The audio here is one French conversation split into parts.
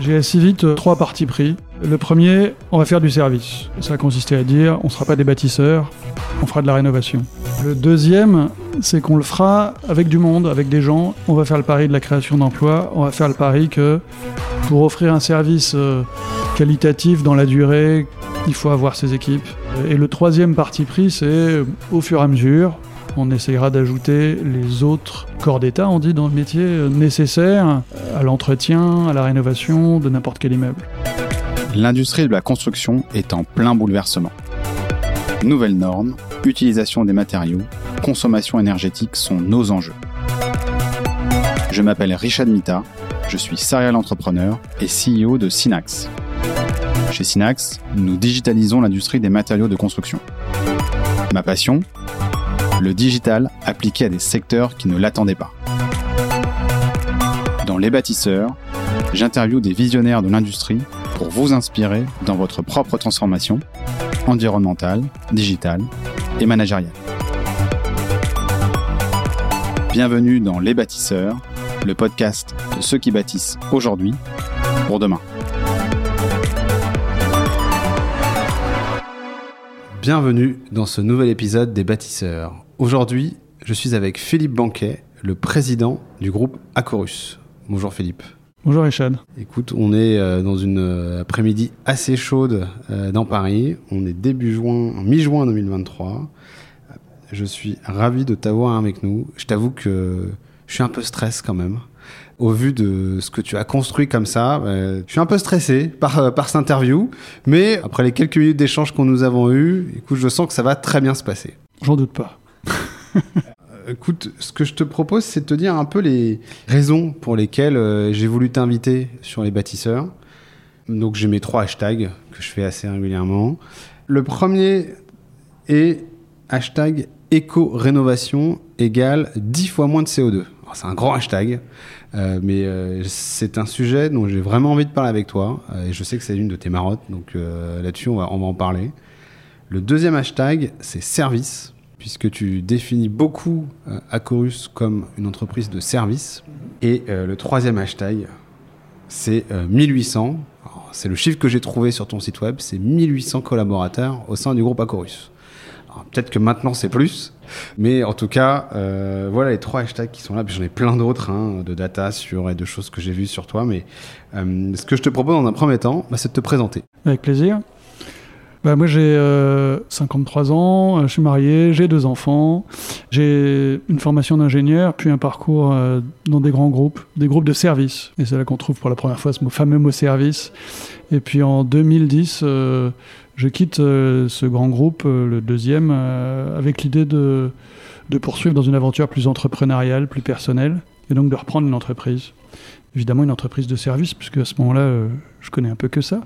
J'ai assez vite euh, trois partis pris. Le premier, on va faire du service. Ça a consisté à dire, on ne sera pas des bâtisseurs, on fera de la rénovation. Le deuxième, c'est qu'on le fera avec du monde, avec des gens. On va faire le pari de la création d'emplois. On va faire le pari que pour offrir un service euh, qualitatif dans la durée, il faut avoir ses équipes. Et le troisième parti pris, c'est au fur et à mesure, on essayera d'ajouter les autres corps d'État, on dit dans le métier, nécessaires à l'entretien, à la rénovation de n'importe quel immeuble. L'industrie de la construction est en plein bouleversement. Nouvelles normes, utilisation des matériaux, consommation énergétique sont nos enjeux. Je m'appelle Richard Mita, je suis serial entrepreneur et CEO de Synax. Chez Synax, nous digitalisons l'industrie des matériaux de construction. Ma passion Le digital appliqué à des secteurs qui ne l'attendaient pas. Dans Les bâtisseurs, j'interviewe des visionnaires de l'industrie pour vous inspirer dans votre propre transformation environnementale, digitale et managériale. Bienvenue dans Les bâtisseurs, le podcast de ceux qui bâtissent aujourd'hui pour demain. Bienvenue dans ce nouvel épisode des bâtisseurs. Aujourd'hui, je suis avec Philippe Banquet, le président du groupe Acorus. Bonjour Philippe. Bonjour Richard. Écoute, on est euh, dans une euh, après-midi assez chaude euh, dans Paris. On est début juin, mi-juin 2023. Je suis ravi de t'avoir avec nous. Je t'avoue que je suis un peu stress quand même. Au vu de ce que tu as construit comme ça, je suis un peu stressé par, par cette interview. Mais après les quelques minutes d'échange qu'on nous avons eu, écoute, je sens que ça va très bien se passer. J'en doute pas. Écoute, ce que je te propose, c'est de te dire un peu les raisons pour lesquelles euh, j'ai voulu t'inviter sur les bâtisseurs. Donc j'ai mes trois hashtags que je fais assez régulièrement. Le premier est hashtag éco-rénovation égale 10 fois moins de CO2. C'est un grand hashtag, euh, mais euh, c'est un sujet dont j'ai vraiment envie de parler avec toi. Euh, et je sais que c'est une de tes marottes, donc là-dessus, on va, on va en parler. Le deuxième hashtag, c'est service, puisque tu définis beaucoup Acorus comme une entreprise de service. Et le troisième hashtag, c'est euh, 1800. Alors, C'est le chiffre que j'ai trouvé sur ton site web, c'est 1800 collaborateurs au sein du groupe Acorus. Peut-être que maintenant c'est plus, mais en tout cas, euh, voilà les trois hashtags qui sont là. J'en ai plein d'autres hein, de data sur et de choses que j'ai vues sur toi. Mais euh, ce que je te propose dans un premier temps, bah, c'est de te présenter. Avec plaisir. Bah, moi, j'ai euh, 53 ans, euh, je suis marié, j'ai deux enfants, j'ai une formation d'ingénieur, puis un parcours dans des grands groupes, des groupes de services. Et c'est là qu'on trouve pour la première fois ce fameux mot service. Et puis en 2010, euh, je quitte euh, ce grand groupe, euh, le deuxième, euh, avec l'idée de, de poursuivre dans une aventure plus entrepreneuriale, plus personnelle, et donc de reprendre une entreprise. Évidemment, une entreprise de service, puisque à ce moment-là, je connais un peu que ça.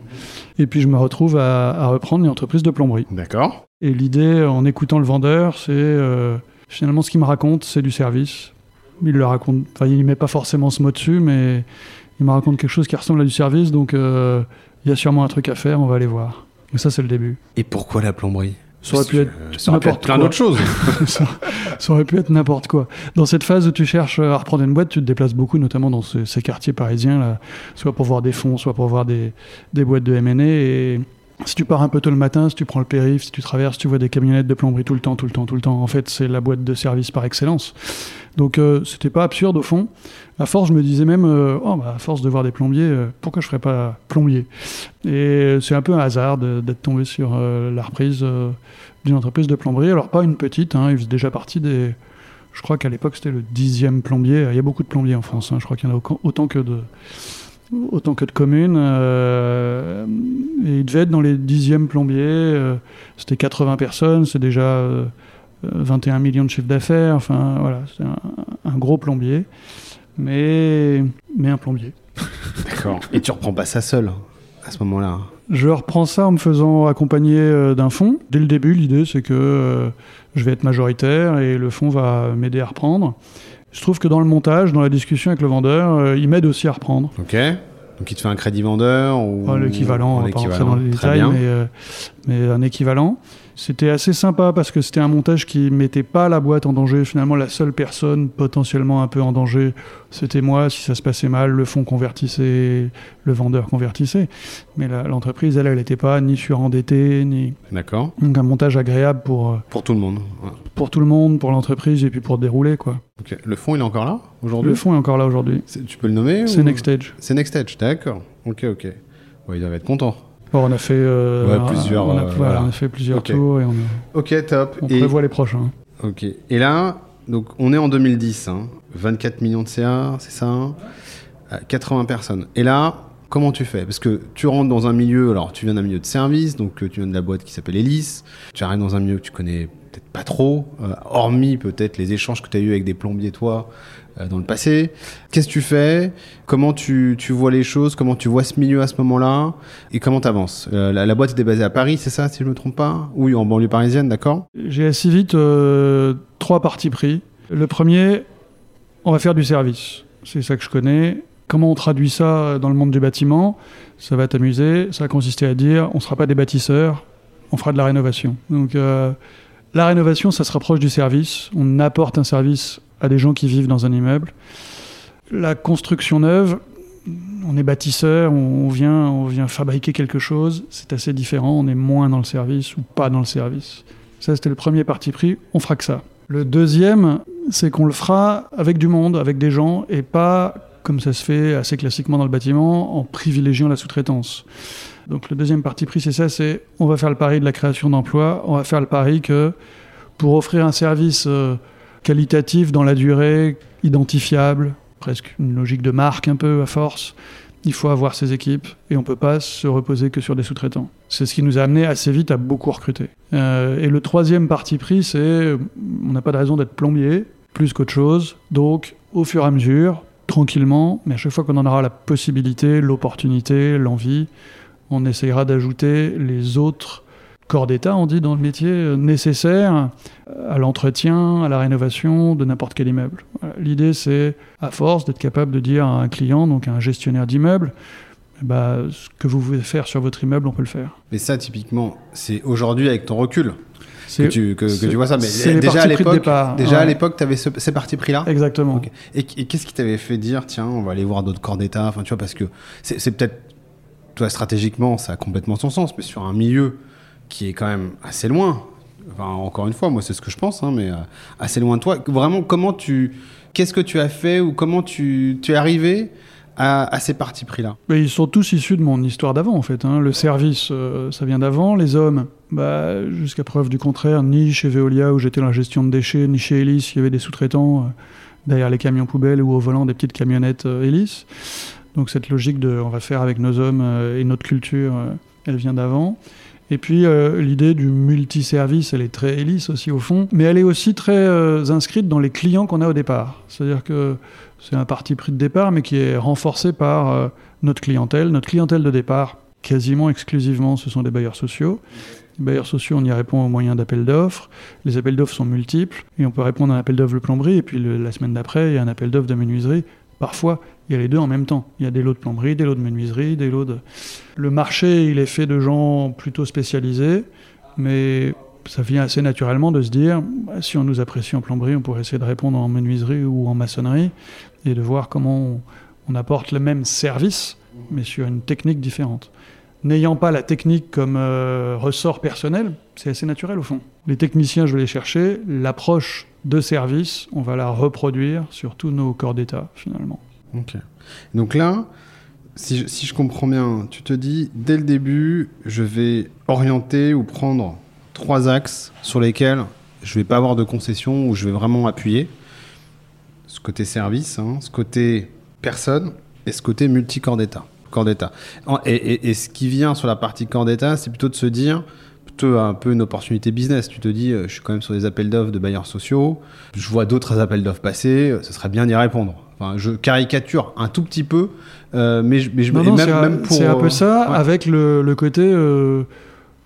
Et puis, je me retrouve à, à reprendre une entreprise de plomberie. D'accord. Et l'idée, en écoutant le vendeur, c'est finalement ce qu'il me raconte, c'est du service. Il le raconte, enfin, il met pas forcément ce mot dessus, mais il me raconte quelque chose qui ressemble à du service, donc il y a sûrement un truc à faire, on va aller voir. Et ça, c'est le début. Et pourquoi la plomberie? Ça aurait pu être ça aurait pu être n'importe plein d'autres choses. ça, ça aurait pu être n'importe quoi. Dans cette phase où tu cherches à reprendre une boîte, tu te déplaces beaucoup, notamment dans ce- ces quartiers parisiens, là, soit pour voir des fonds, soit pour voir des, des boîtes de M&A. Et si tu pars un peu tôt le matin, si tu prends le périph', si tu traverses, tu vois des camionnettes de plomberie tout le temps, tout le temps, tout le temps. En fait, c'est la boîte de service par excellence. Donc, euh, c'était pas absurde au fond. À force, je me disais même, euh, oh, bah, à force de voir des plombiers, euh, pourquoi je ferais pas plombier? Et c'est un peu un hasard d'être tombé sur euh, la reprise d'une entreprise de plomberie. Alors, pas une petite, hein, il faisait déjà partie des. Je crois qu'à l'époque, c'était le dixième plombier. Il y a beaucoup de plombiers en France. hein. Je crois qu'il y en a autant que de, autant que de communes. euh, et il devait être dans les dixièmes plombiers. euh, c'était 80 personnes. C'est déjà euh, euh, 21 millions de chiffre d'affaires. Enfin, voilà, c'est un, un gros plombier. Mais, mais un plombier. D'accord. Et tu reprends pas ça seul à ce moment-là. Je reprends ça en me faisant accompagner euh, d'un fonds. Dès le début, l'idée, c'est que euh, je vais être majoritaire et le fonds va m'aider à reprendre. Je trouve que dans le montage, dans la discussion avec le vendeur, euh, il m'aide aussi à reprendre. Ok. Donc il te fait un crédit vendeur ou Enfin, l'équivalent, on va pas rentrer dans les détails, mais, euh, mais un équivalent. C'était assez sympa parce que c'était un montage qui mettait pas la boîte en danger. Finalement, la seule personne potentiellement un peu en danger, c'était moi. Si ça se passait mal, le fonds convertissait, le vendeur convertissait. Mais l'entreprise, elle, elle n'était pas ni surendettée, ni. D'accord. Donc un montage agréable pour, euh, Pour tout le monde. Ouais. pour tout le monde, pour l'entreprise et puis pour dérouler, quoi. Le fond, il est encore là aujourd'hui? Le fonds est encore là aujourd'hui. Tu peux le nommer C'est ou- Nextage. C'est Nextage, d'accord. Ok, ok. Ouais, ils doivent être contents. Bon, on a fait, euh, Ouais, plusieurs, on a, euh, voilà, on a fait plusieurs tours et on, a- Ok, top. on Et, prévoit les prochains. ok. Et là, donc, on est en 2010. hein. 24 millions de CA, c'est ça hein Euh, 80 personnes. Et là, comment tu fais? Parce que tu rentres dans un milieu, alors tu viens d'un milieu de service, donc tu viens de la boîte qui s'appelle Elis. Tu arrives dans un milieu que tu connais peut-être pas trop, euh, hormis peut-être les échanges que tu as eu avec des plombiers, toi, dans le passé. Qu'est-ce que tu fais? Comment tu, tu vois les choses? Comment tu vois ce milieu à ce moment-là? Et comment tu avances la, la boîte était basée à Paris, c'est ça, si je me trompe pas? Oui, en banlieue parisienne, d'accord? J'ai assez vite euh, trois parties pris. Le premier, on va faire du service. C'est ça que je connais. Comment on traduit ça dans le monde du bâtiment? Ça va t'amuser. Ça va consister à dire on ne sera pas des bâtisseurs, on fera de la rénovation. Donc euh, la rénovation, ça se rapproche du service. On apporte un service à des gens qui vivent dans un immeuble. La construction neuve, on est bâtisseur, on vient, on vient fabriquer quelque chose. C'est assez différent. On est moins dans le service ou pas dans le service. Ça, c'était le premier parti pris. On fera que ça. Le deuxième, c'est qu'on le fera avec du monde, avec des gens, et pas comme ça se fait assez classiquement dans le bâtiment, en privilégiant la sous-traitance. Donc le deuxième parti pris, c'est ça, c'est on va faire le pari de la création d'emplois, on va faire le pari que pour offrir un service euh, qualitatif dans la durée, identifiable, presque une logique de marque un peu à force, il faut avoir ses équipes et on peut pas se reposer que sur des sous-traitants. C'est ce qui nous a amené assez vite à beaucoup recruter. Euh, et le troisième parti pris, c'est on n'a pas de raison d'être plombier, plus qu'autre chose. Donc, au fur et à mesure, tranquillement, mais à chaque fois qu'on en aura la possibilité, l'opportunité, l'envie, on essayera d'ajouter les autres corps d'État, on dit dans le métier, euh, nécessaires à l'entretien, à la rénovation de n'importe quel immeuble. L'idée, c'est, à force, d'être capable de dire à un client, donc à un gestionnaire d'immeuble, ben, ce que vous voulez faire sur votre immeuble, on peut le faire. Mais ça, typiquement, c'est aujourd'hui avec ton recul que tu, que, tu vois ça. Mais déjà à l'époque, déjà à ouais. l'époque, tu avais ces partis pris là. exactement. Et, et qu'est-ce qui t'avait fait dire, tiens, on va aller voir d'autres corps d'État Enfin, tu vois, parce que c'est c'est peut-être, toi, stratégiquement, ça a complètement son sens, mais sur un milieu qui est quand même assez loin. Enfin, encore une fois, moi, c'est ce que je pense, hein, mais euh, assez loin de toi. Vraiment, comment tu, qu'est-ce que tu as fait ou comment tu, es arrivé à, ces partis pris là Mais ils sont tous issus de mon histoire d'avant, en fait. hein. Le service, euh, ça vient d'avant. Les hommes, bah, jusqu'à preuve du contraire, ni chez Veolia, où j'étais dans la gestion de déchets, ni chez Elis, il y avait des sous-traitants euh, derrière les camions poubelles ou au volant des petites camionnettes euh. Donc cette logique de on va faire avec nos hommes et notre culture, elle vient d'avant. Et puis euh, l'idée du multiservice, elle est très hélice aussi au fond, mais elle est aussi très euh, inscrite dans les clients qu'on a au départ. C'est-à-dire que c'est un parti pris de départ, mais qui est renforcé par euh, notre clientèle. Notre clientèle de départ, quasiment exclusivement, ce sont des bailleurs sociaux. Les bailleurs sociaux, on y répond au moyen d'appels d'offres. Les appels d'offres sont multiples, et on peut répondre à un appel d'offres de plomberie, et puis la semaine d'après, il y a un appel d'offres de menuiserie. Parfois, il y a les deux en même temps. Il y a des lots de plomberie, des lots de menuiserie, des lots de... Le marché, il est fait de gens plutôt spécialisés, mais ça vient assez naturellement de se dire, bah, si on nous apprécie en plomberie, on pourrait essayer de répondre en menuiserie ou en maçonnerie, et de voir comment on, apporte le même service, mais sur une technique différente. N'ayant pas la technique comme euh, ressort personnel, c'est assez naturel au fond. Les techniciens, je vais les chercher. L'approche de service, on va la reproduire sur tous nos corps d'État, finalement. Donc là, si je, comprends bien, tu te dis, dès le début, je vais orienter ou prendre trois axes sur lesquels je vais pas avoir de concession, où je vais vraiment appuyer. Ce côté service, hein, ce côté personne et ce côté multi-corps d'État. Corps d'État. Et- et ce qui vient sur la partie corps d'État, c'est plutôt de se dire, un peu une opportunité business. Tu te dis, euh, je suis quand même sur des appels d'offres de bailleurs sociaux, je vois d'autres appels d'offres passer, euh, ce serait bien d'y répondre. Enfin, je caricature un tout petit peu, euh, mais, je, mais je Non, non, même, c'est un- même pour. c'est un peu ça, ouais. avec le, le côté euh,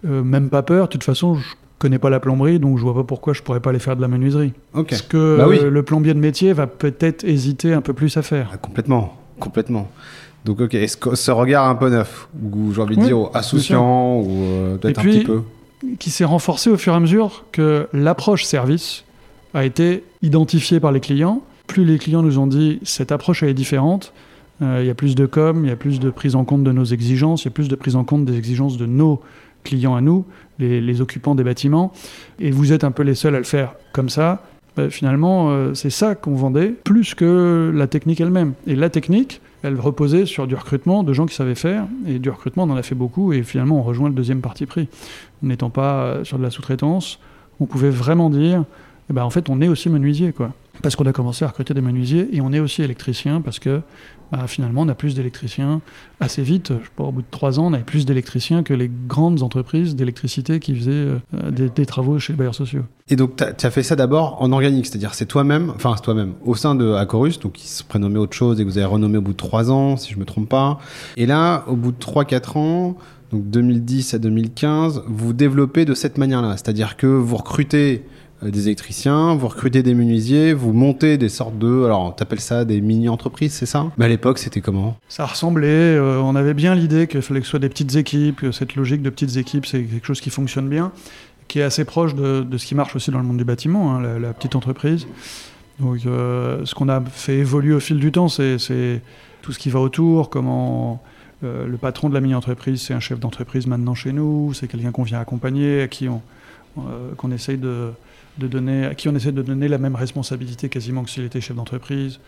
euh, même pas peur. De toute façon, je connais pas la plomberie, donc je vois pas pourquoi je pourrais pas aller faire de la menuiserie. Ok. Ce que Bah oui. le plombier de métier va peut-être hésiter un peu plus à faire. Ah, complètement, complètement. Donc, ok, ce regard un peu neuf, ou j'ai envie de Oui, dire, associant, ou euh, peut-être un puis, petit peu? Qui s'est renforcée au fur et à mesure que l'approche service a été identifiée par les clients. Plus les clients nous ont dit cette approche est différente, euh, il y a plus de com, il y a plus de prise en compte de nos exigences, il y a plus de prise en compte des exigences de nos clients à nous, les, occupants des bâtiments, et vous êtes un peu les seuls à le faire comme ça. Ben, finalement, euh, c'est ça qu'on vendait, plus que la technique elle-même. Et la technique, elle reposait sur du recrutement de gens qui savaient faire, et du recrutement, on en a fait beaucoup, et finalement, on rejoint le deuxième parti pris. N'étant pas euh, sur de la sous-traitance, on pouvait vraiment dire, eh ben, en fait, on est aussi menuisier, quoi. Parce qu'on a commencé à recruter des menuisiers, et on est aussi électricien, parce que bah, finalement, on a plus d'électriciens assez vite. Je pas, au bout de trois ans, on avait plus d'électriciens que les grandes entreprises d'électricité qui faisaient euh, des, travaux chez les bailleurs sociaux. Et donc, tu as, fait ça d'abord en organique, c'est-à-dire c'est toi-même, enfin c'est toi-même, au sein de Acorus, donc qui se prénommait autre chose et que vous avez renommé au bout de trois ans, si je me trompe pas. Et là, au bout de trois, quatre ans, donc 2010 à 2015, vous développez de cette manière-là, c'est-à-dire que vous recrutez des électriciens, vous recrutez des menuisiers, vous montez des sortes de, alors t'appelles ça des mini-entreprises, c'est ça? Mais à l'époque, c'était comment? Ça ressemblait, euh, on avait bien l'idée qu'il fallait que ce soit des petites équipes, que cette logique de petites équipes, c'est quelque chose qui fonctionne bien, qui est assez proche de, ce qui marche aussi dans le monde du bâtiment, hein, la, petite entreprise. Donc euh, ce qu'on a fait évoluer au fil du temps, c'est tout ce qui va autour, comment... le patron de la mini-entreprise, c'est un chef d'entreprise maintenant chez nous, c'est quelqu'un qu'on vient accompagner, à qui on, qu'on essaye de, de donner, à qui on essaie de donner la même responsabilité quasiment que s'il était chef d'entreprise.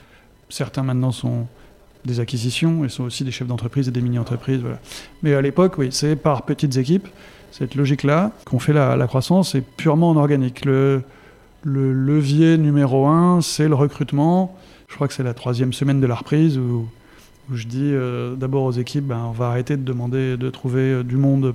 Certains maintenant sont des acquisitions et sont aussi des chefs d'entreprise et des mini-entreprises. Voilà. Mais à l'époque, oui, c'est par petites équipes, cette logique-là, qu'on fait la, croissance, est purement en organique. Le, le levier numéro un, c'est le recrutement. Je crois que c'est la troisième semaine de la reprise où, où je dis euh, d'abord aux équipes, ben, on va arrêter de demander de trouver euh, du monde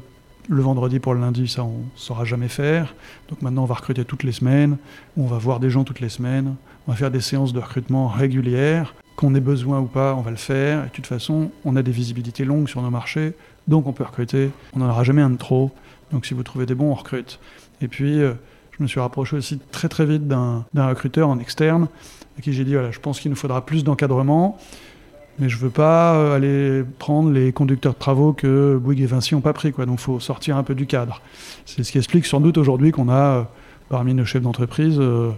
le vendredi pour le lundi, ça, on saura jamais faire. Donc maintenant, on va recruter toutes les semaines, on va voir des gens toutes les semaines, on va faire des séances de recrutement régulières. Qu'on ait besoin ou pas, on va le faire. Et de toute façon, on a des visibilités longues sur nos marchés, donc on peut recruter. On n'en aura jamais un de trop. Donc si vous trouvez des bons, on recrute. Et puis, euh, je me suis rapproché aussi très très vite d'un recruteur en externe, à qui j'ai dit, voilà, je pense qu'il nous faudra plus d'encadrement mais je veux pas euh, aller prendre les conducteurs de travaux que Bouygues et Vinci n'ont pas pris. Quoi. Donc il faut sortir un peu du cadre. C'est ce qui explique sans doute aujourd'hui qu'on a, euh, parmi nos chefs d'entreprise, euh,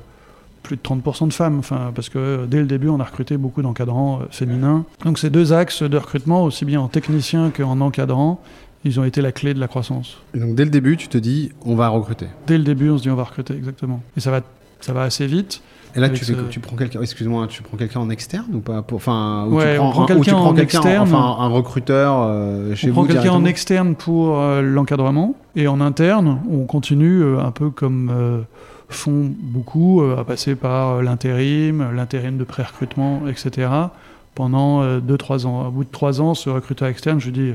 plus de 30% de femmes. Enfin, parce que dès le début, on a recruté beaucoup d'encadrants féminins. Donc ces deux axes de recrutement, aussi bien en technicien qu'en encadrant, ils ont été la clé de la croissance. Et donc dès le début, tu te dis, on va recruter Dès le début, on se dit, on va recruter, exactement. Et ça va, ça va assez vite. Et là, tu, tu prends quelqu'un, excuse-moi, tu prends quelqu'un en externe ou pas? Enfin, ou tu prends, quelqu'un en externe, enfin un recruteur euh, chez on vous. On prend quelqu'un en externe pour euh, l'encadrement et en interne, on continue euh, un peu comme font beaucoup à passer par l'intérim, l'intérim de pré-recrutement, etc. Pendant 2-3 ans. Au bout de 3 ans, ce recruteur externe, je dis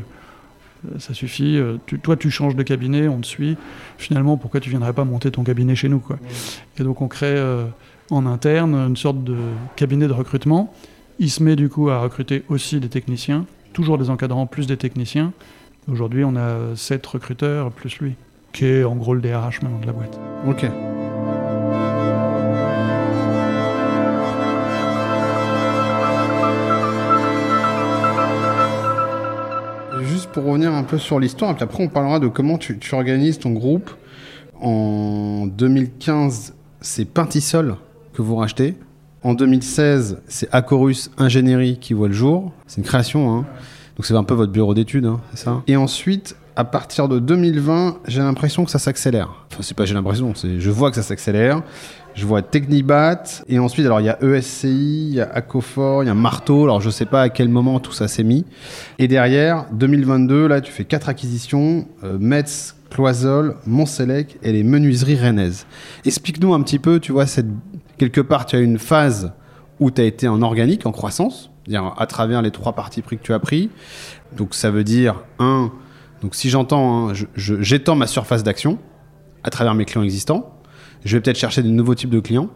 ça suffit. toi, tu changes de cabinet, on te suit. Finalement, pourquoi tu viendrais pas monter ton cabinet chez nous quoi Et donc, on crée en interne, une sorte de cabinet de recrutement. Il se met du coup à recruter aussi des techniciens, toujours des encadrants plus des techniciens. Aujourd'hui, on a 7 recruteurs plus lui, qui est en gros le DRH maintenant de la boîte. Ok. Pour revenir un peu sur l'histoire, et puis après on parlera de comment tu, tu organises ton groupe. En 2015, c'est Pintisol que vous rachetez. En 2016, c'est Acorus Ingénierie qui voit le jour. C'est une création, hein. donc c'est un peu votre bureau d'études, hein, ça? Et ensuite, à partir de 2020, j'ai l'impression que ça s'accélère. Enfin, c'est pas j'ai l'impression, c'est je vois que ça s'accélère. Je vois Technibat et ensuite alors il y a ESCI, il y a Acofor, il y a Marteau. Alors je sais pas à quel moment tout ça s'est mis. Et derrière 2022, là tu fais quatre acquisitions, euh, Metz, Cloisol, Montselec et les menuiseries rennaises. Explique-nous un petit peu, tu vois quelque part, tu as une phase où tu as été en organique, en croissance, à travers les trois parties pris que tu as pris. Donc ça veut dire, un, donc si j'entends, hein, j'étends ma surface d'action à travers mes clients existants. Je vais peut-être chercher de nouveaux types de clients.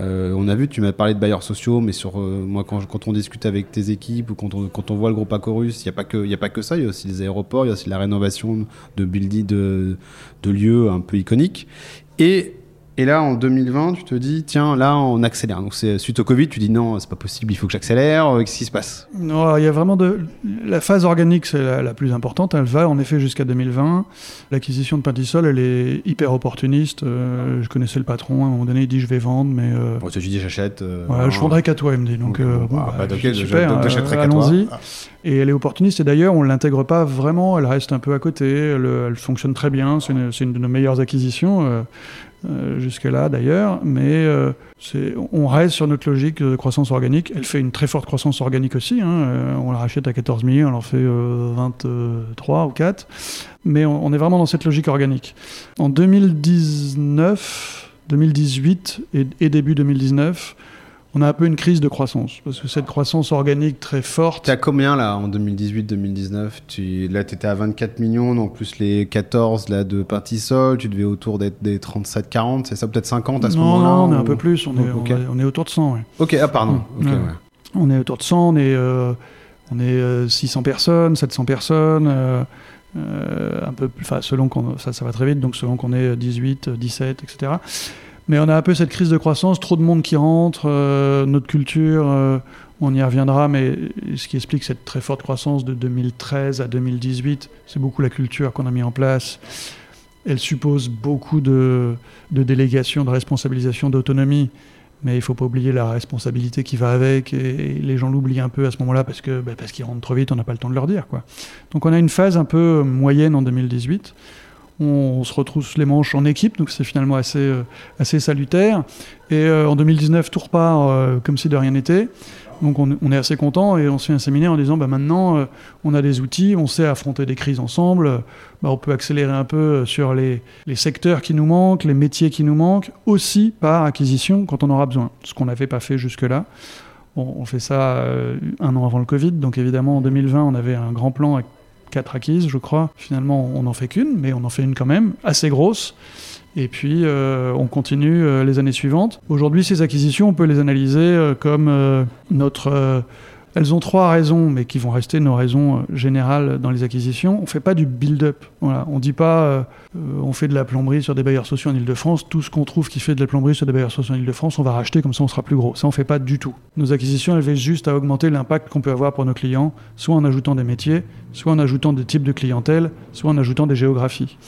Euh, on a vu, tu m'as parlé de bailleurs sociaux, mais sur euh, moi, quand, on discute avec tes équipes ou quand on, voit le groupe Acorus, il n'y a, pas que, a pas que ça. Il y a aussi les aéroports, il y a aussi la rénovation de buildings, de, de lieux un peu iconiques. Et Et là, en 2020, tu te dis, tiens, là, on accélère. Donc, c'est suite au Covid, tu dis, non, c'est pas possible, il faut que j'accélère. Euh, Qu'est-ce qui se passe? Non, il y a vraiment de. La phase organique, c'est la, la plus importante. Elle va en effet jusqu'à 2020. L'acquisition de Pintisol, elle est hyper opportuniste. Euh, je connaissais le patron. À un moment donné, il dit, je vais vendre, mais. euh, Bon, tu dis, j'achète. euh, Ouais, je vendrai qu'à toi, il me dit. Donc, euh, bon, bah, bah, bah, j'achèterai qu'à toi. allons-y. Ah. Et elle est opportuniste. Et d'ailleurs, on ne l'intègre pas vraiment. Elle reste un peu à côté. Elle, elle fonctionne très bien. C'est une, c'est une de nos meilleures acquisitions. Euh, jusque-là d'ailleurs, mais euh, on reste sur notre logique de croissance organique. Elle fait une très forte croissance organique aussi. hein. Euh, on la rachète à 14 millions, elle en fait euh, 23 ou 4. Mais on, on est vraiment dans cette logique organique. En 2019, 2018 et, et début 2019, on a un peu une crise de croissance. Parce que cette croissance organique très forte, T'es à combien là en 2018-2019 tu... Là, t'étais à 24 millions, donc plus les 14 là, de Partisol, tu devais autour d'être des 37-40, c'est ça peut-être 50 à ce non, moment-là non, on est un peu plus, on est, on est- on est autour de 100. ouais. Ok, ah pardon. Mm, Ok, ouais. ouais. On est autour de 100, on est, euh, on est euh, 600 personnes, 700 personnes, euh, euh, un peu plus, enfin, selon qu'on, ça, ça va très vite, donc selon qu'on est 18, 17, etc. Mais on a un peu cette crise de croissance, trop de monde qui rentre, euh, notre culture, euh, on y reviendra, mais ce qui explique cette très forte croissance de 2013 à 2018, c'est beaucoup la culture qu'on a mis en place. Elle suppose beaucoup de, de délégation, de responsabilisation, d'autonomie. Mais il faut pas oublier la responsabilité qui va avec, et les gens l'oublient un peu à ce moment-là parce que bah, parce qu'ils rentrent trop vite, on n'a pas le temps de leur dire quoi. Donc on a une phase un peu moyenne en 2018. On, se retrousse les manches en équipe, donc c'est finalement assez euh, salutaire. Et euh, en 2019, tout repart euh, comme si de rien n'était. Donc on, est assez content et on se fait un séminaire en disant bah maintenant on a des outils, on sait affronter des crises ensemble, bah, on peut accélérer un peu sur les, secteurs qui nous manquent, les métiers qui nous manquent, aussi par acquisition quand on aura besoin, ce qu'on n'avait pas fait jusque-là. On, fait ça un an avant le Covid, donc évidemment en 2020 on avait un grand plan quatre acquises, je crois. Finalement on n'en fait qu'une, mais on en fait une quand même, assez grosse. Et puis, euh, on continue euh, les années suivantes. Aujourd'hui, ces acquisitions, on peut les analyser euh, comme notre... elles ont trois raisons, mais qui vont rester nos raisons euh, générales dans les acquisitions. On ne fait pas du build-up. Voilà. On ne dit pas euh, on fait de la plomberie sur des bailleurs sociaux en Ile-de-France. Tout ce qu'on trouve qui fait de la plomberie sur des bailleurs sociaux en Ile-de-France, on va racheter, comme ça on sera plus gros. Ça, on ne fait pas du tout. Nos acquisitions, elles visent juste à augmenter l'impact qu'on peut avoir pour nos clients, soit en ajoutant des métiers, soit en ajoutant des types de clientèle, soit en ajoutant des géographies.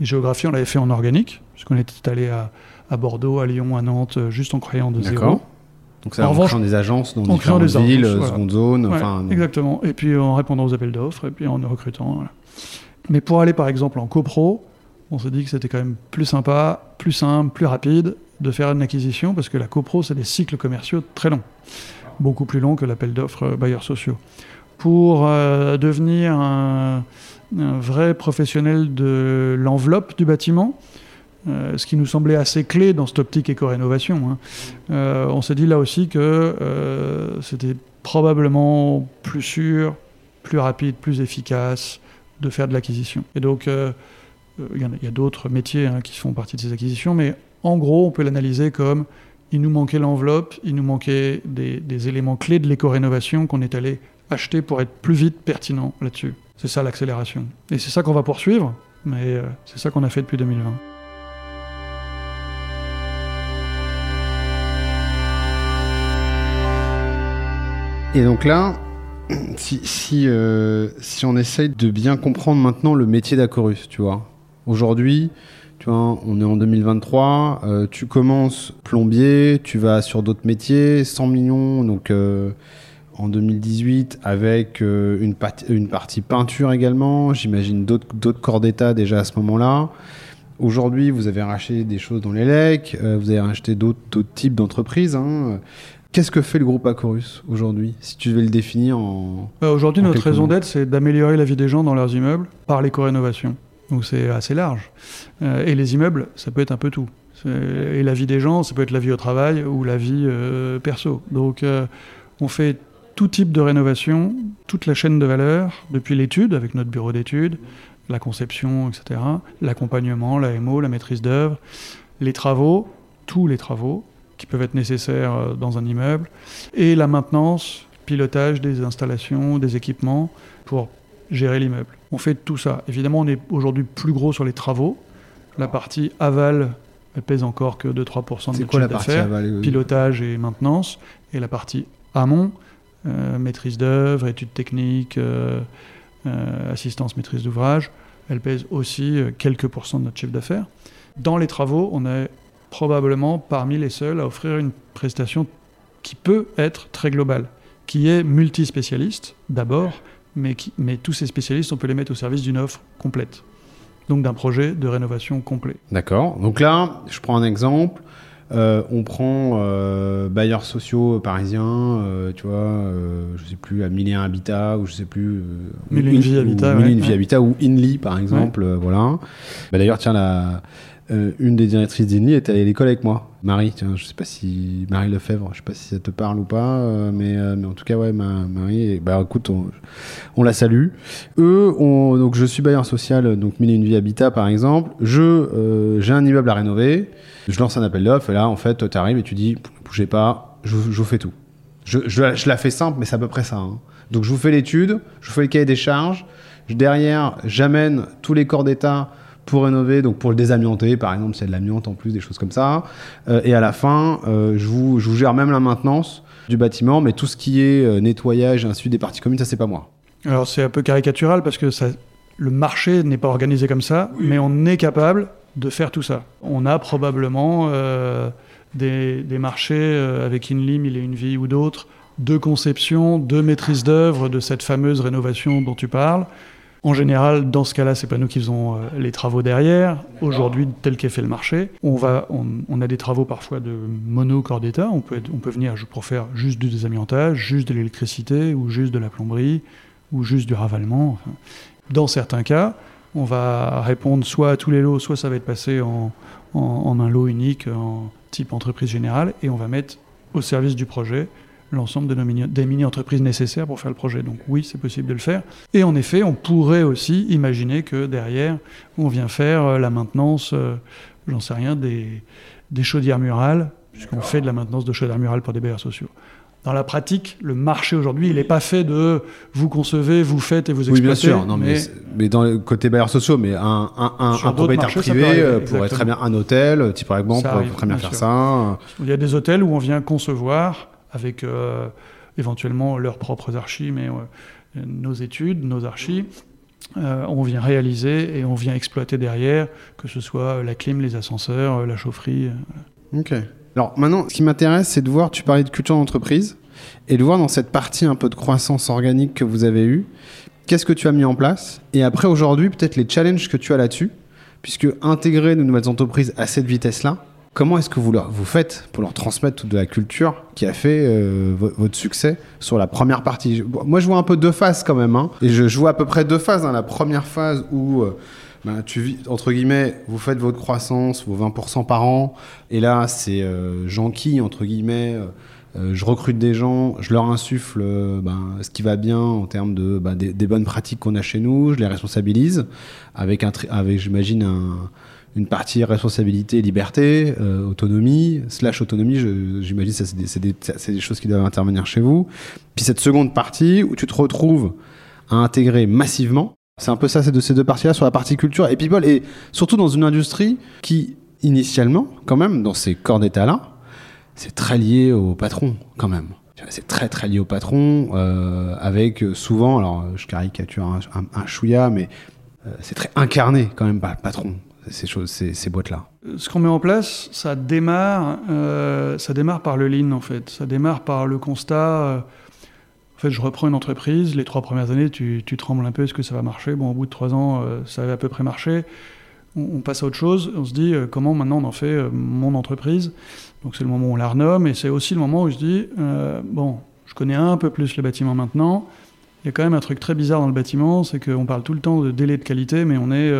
Les géographies, on l'avait fait en organique, puisqu'on était allé à, à Bordeaux, à Lyon, à Nantes, euh, juste en créant de zéro. Donc ça, En en, revanche, créant des agences dans différentes des villes, agences, voilà. seconde zone, Ouais, enfin... exactement. Et puis en répondant aux appels d'offres, et puis en recrutant. voilà. Mais pour aller par exemple en copro, on s'est dit que c'était quand même plus sympa, plus simple, plus rapide de faire une acquisition, parce que la copro, c'est des cycles commerciaux très longs, beaucoup plus longs que l'appel d'offres euh, bailleurs sociaux. Pour euh, devenir un, un vrai professionnel de l'enveloppe du bâtiment, euh, ce qui nous semblait assez clé dans cette optique éco-rénovation. hein. Euh, on s'est dit là aussi que euh, c'était probablement plus sûr, plus rapide, plus efficace de faire de l'acquisition. Et donc, il y, a- d'autres métiers hein, qui font partie de ces acquisitions, mais en gros, on peut l'analyser comme il nous manquait l'enveloppe, il nous manquait des, éléments clés de l'éco-rénovation qu'on est allé acheter pour être plus vite pertinent là-dessus. C'est ça l'accélération. Et c'est ça qu'on va poursuivre, mais c'est ça qu'on a fait depuis 2020. Et donc là, euh, si on essaye de bien comprendre maintenant le métier d'Acorus, tu vois. Aujourd'hui, tu vois, on est en 2023, euh, tu commences plombier, tu vas sur d'autres métiers, 100 millions, donc euh, en 2018, avec une, partie- peinture également, j'imagine d'autres corps d'État déjà à ce moment-là. Aujourd'hui, vous avez racheté des choses dans les lecs, vous avez racheté d'autres d'autres types d'entreprises. hein. Qu'est-ce que fait le groupe Acorus aujourd'hui, si tu devais le définir en... Euh, Aujourd'hui, notre raison d'être, c'est d'améliorer la vie des gens dans leurs immeubles par l'éco-rénovation. Donc c'est assez large. Euh, et les immeubles, ça peut être un peu tout. Et la vie des gens, ça peut être la vie au travail ou la vie euh, perso. Donc euh, on fait tout type de rénovation, toute la chaîne de valeur, depuis l'étude, avec notre bureau d'études, la conception, etc., l'accompagnement, la MO, la maîtrise d'œuvre, les travaux, tous les travaux qui peuvent être nécessaires euh, dans un immeuble, et la maintenance, pilotage des installations, des équipements pour gérer l'immeuble. On fait tout ça. Évidemment, on est aujourd'hui plus gros sur les travaux. La partie aval elle pèse encore que 2-3% de notre quoi d'affaires. aval Pilotage et maintenance. Et la partie amont, euh, maîtrise d'œuvre, études techniques, euh, euh, assistance maîtrise d'ouvrage, elle pèse aussi quelques pourcents de notre chiffre d'affaires. Dans les travaux, on est probablement parmi les seuls à offrir une prestation qui peut être très globale, qui est multispécialiste d'abord, mais, qui- mais tous ces spécialistes, on peut les mettre au service d'une offre complète. Donc d'un projet de rénovation complet. D'accord. Donc là, je prends un exemple. Euh, on prend euh, bailleurs sociaux parisiens, euh, tu vois, euh, je sais plus, à 1001 Habitat, ou je sais plus. euh, Mille et une In- Vie ou Habitat, Mille et ouais. une Vie. Habitat, ou Inly, par exemple, voilà. Bah, D'ailleurs, tiens, la, euh, une des directrices est allée à l'école avec moi. Marie, tiens, je sais pas si. Marie Lefebvre, je sais pas si ça te parle ou pas, euh, mais, euh, mais en tout cas, ouais, ma, Marie, bah écoute, on, la salue. Eux, on, donc je suis bailleur social, donc Mille et une Vie Habitat par exemple. Je, j'ai un immeuble à rénover. Je lance un appel d'offres et là, en fait, tu arrives et tu dis, bougez pas, je, vous- fais tout. Je, je, la- fais simple, mais c'est à peu près ça. hein. Donc je vous fais l'étude, je vous fais le cahier des charges. Derrière, j'amène tous les corps d'état pour rénover, donc pour le désamianter, par exemple, c'est de l'amiante en plus, des choses comme ça. Euh, et à la fin, euh, je, vous, je vous gère même la maintenance du bâtiment, mais tout ce qui est euh, nettoyage et ainsi des parties communes, ça c'est pas moi. Alors c'est un peu caricatural parce que ça, le marché n'est pas organisé comme ça, mais on est capable de faire tout ça. On a probablement euh, des, des marchés euh, avec Inly, Mille et une vie ou d'autres, de conception, de maîtrise d'œuvre de cette fameuse rénovation dont tu parles. En général, dans ce cas-là, c'est pas nous qui faisons euh, les travaux derrière. Aujourd'hui, tel qu'est fait le marché, on, va, on, on a des travaux parfois de mono corps d'état. On peut, être- on peut venir pour faire juste du désamiantage, juste de l'électricité ou juste de la plomberie ou juste du ravalement. Dans certains cas, on va répondre soit à tous les lots, soit ça va être passé en, en- en un lot unique, en type entreprise générale, et on va mettre au service du projet l'ensemble des mini-entreprises nécessaires pour faire le projet. Donc oui, c'est possible de le faire. Et en effet, on pourrait aussi imaginer que derrière, on vient faire euh, la maintenance, euh, j'en sais rien, des, des chaudières murales, puisqu'on fait de la maintenance de chaudières murales pour des bailleurs sociaux. Dans la pratique, le marché aujourd'hui, il n'est pas fait de vous concevez, vous faites et vous Oui, exploitez. bien sûr. Non, mais, mais dans le côté bailleurs sociaux, mais un, un, un, propriétaire marchés, privé arriver, euh, pourrait très bien un hôtel, Ça pourrait très bien, bien faire sûr. ça. Il y a des hôtels où on vient concevoir avec euh, éventuellement leurs propres archis, mais euh, nos études, nos archis. Euh, on vient réaliser et on vient exploiter derrière, que ce soit la clim, les ascenseurs, la chaufferie. Ok. Alors maintenant, ce qui m'intéresse, c'est de voir, tu parlais de culture d'entreprise, et de voir dans cette partie un peu de croissance organique que vous avez eue, qu'est-ce que tu as mis en place, et après aujourd'hui, peut-être les challenges que tu as là-dessus, puisque intégrer de nouvelles entreprises à cette vitesse-là, comment est-ce que vous, faites pour leur transmettre toute de la culture qui a fait euh, vo- votre succès sur la première partie? Moi, je vois un peu deux phases quand même, hein, et je, vois à peu près deux phases. hein. La première phase où... euh, ben, tu vis, entre guillemets, vous faites votre croissance, vos 20% par an, et là, c'est euh, entre guillemets, euh, je recrute des gens, je leur insuffle ben, ce qui va bien en termes de, ben, des, bonnes pratiques qu'on a chez nous, je les responsabilise, avec, avec j'imagine, un- une partie responsabilité, liberté, euh, autonomie, slash autonomie, j'imagine ça c'est des, choses qui doivent intervenir chez vous. Puis cette seconde partie où tu te retrouves à intégrer massivement, c'est un peu ça, c'est de ces deux parties-là sur la partie culture et people, et surtout dans une industrie qui, initialement, quand même, dans ces corps d'état-là, c'est très lié au patron, quand même. C'est très très lié au patron, euh, avec souvent, alors je caricature un, un, un chouïa, mais euh, c'est très incarné quand même par le patron, ces boîtes-là. Ce qu'on met en place, ça démarre, euh, ça démarre par le lean en fait. Ça démarre par le constat. euh, en fait, je reprends une entreprise. Les trois premières années, tu, trembles un peu. Est-ce que ça va marcher? Bon, au bout de trois ans, euh, ça avait à peu près marché. On, passe à autre chose. On se dit comment maintenant on en fait mon entreprise? Donc c'est le moment où on la renomme et c'est aussi le moment où je dis bon, je connais un peu plus le bâtiment maintenant. Il y a quand même un truc très bizarre dans le bâtiment, c'est qu'on parle tout le temps de délai de qualité, mais on est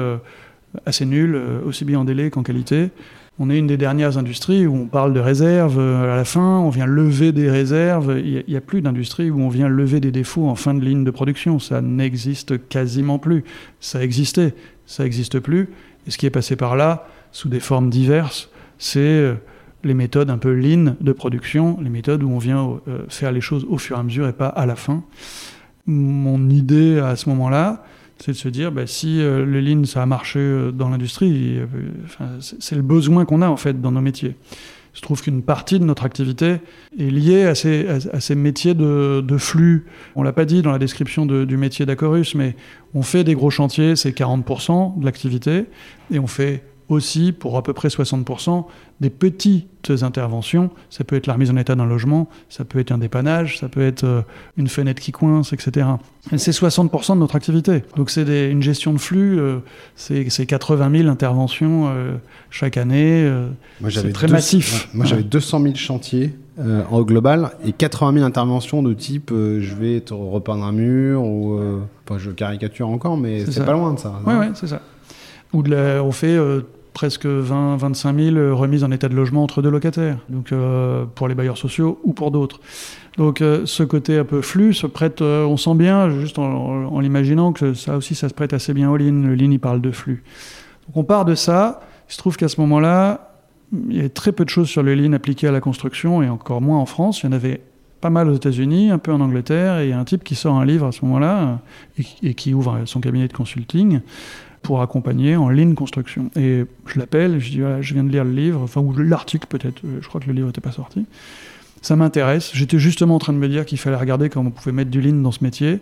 assez nul, euh, aussi bien en délai qu'en qualité. On est une des dernières industries où on parle de réserves euh, à la fin, on vient lever des réserves. Il n'y a, plus d'industrie où on vient lever des défauts en fin de ligne de production. Ça n'existe quasiment plus. Ça existait, ça n'existe plus. Et ce qui est passé par là, sous des formes diverses, c'est euh, les méthodes un peu lean de production, les méthodes où on vient faire les choses au fur et à mesure et pas à la fin. Mon idée à ce moment-là, C'est de se dire, bah, si euh, le lean, ça a marché euh, dans l'industrie, euh, c'est le besoin qu'on a en fait dans nos métiers. Je trouve qu'une partie de notre activité est liée à ces, à, ces métiers de, de flux. On l'a pas dit dans la description de- du métier d'Acorus, mais on fait des gros chantiers, c'est 40% de l'activité, et on fait aussi, pour à peu près 60%, des petites interventions. Ça peut être la remise en état d'un logement, ça peut être un dépannage, ça peut être euh, une fenêtre qui coince, etc. Et c'est 60% de notre activité. Donc c'est des- une gestion de flux, euh, c'est c'est 80 000 interventions euh, chaque année. euh, Moi, C'est très deux- massif. moi, j'avais 200 000 chantiers euh, en global et 80 000 interventions de type euh, je vais te repeindre un mur ou. euh, Enfin, je caricature encore, mais C'est pas loin de ça. Non? ouais, c'est ça. Ou on fait presque 20, 25 000 remises en état de logement entre deux locataires, donc euh, pour les bailleurs sociaux ou pour d'autres. Donc euh, ce côté un peu flux se prête, euh, on sent bien, juste en, l'imaginant, que ça aussi ça se prête assez bien au lean. Le lean il parle de flux. Donc on part de ça. Il se trouve qu'à ce moment-là, il y avait très peu de choses sur le lean appliqué à la construction et encore moins en France. Il y en avait pas mal aux États-Unis, un peu en Angleterre, et a un type qui sort un livre à ce moment-là et qui ouvre son cabinet de consulting pour accompagner en ligne construction. Et je l'appelle, je dis voilà, je viens de lire le livre, enfin ou l'article peut-être, euh, je crois que le livre n'était pas sorti. Ça m'intéresse. J'étais justement en train de me dire qu'il fallait regarder comment on pouvait mettre du lean dans ce métier.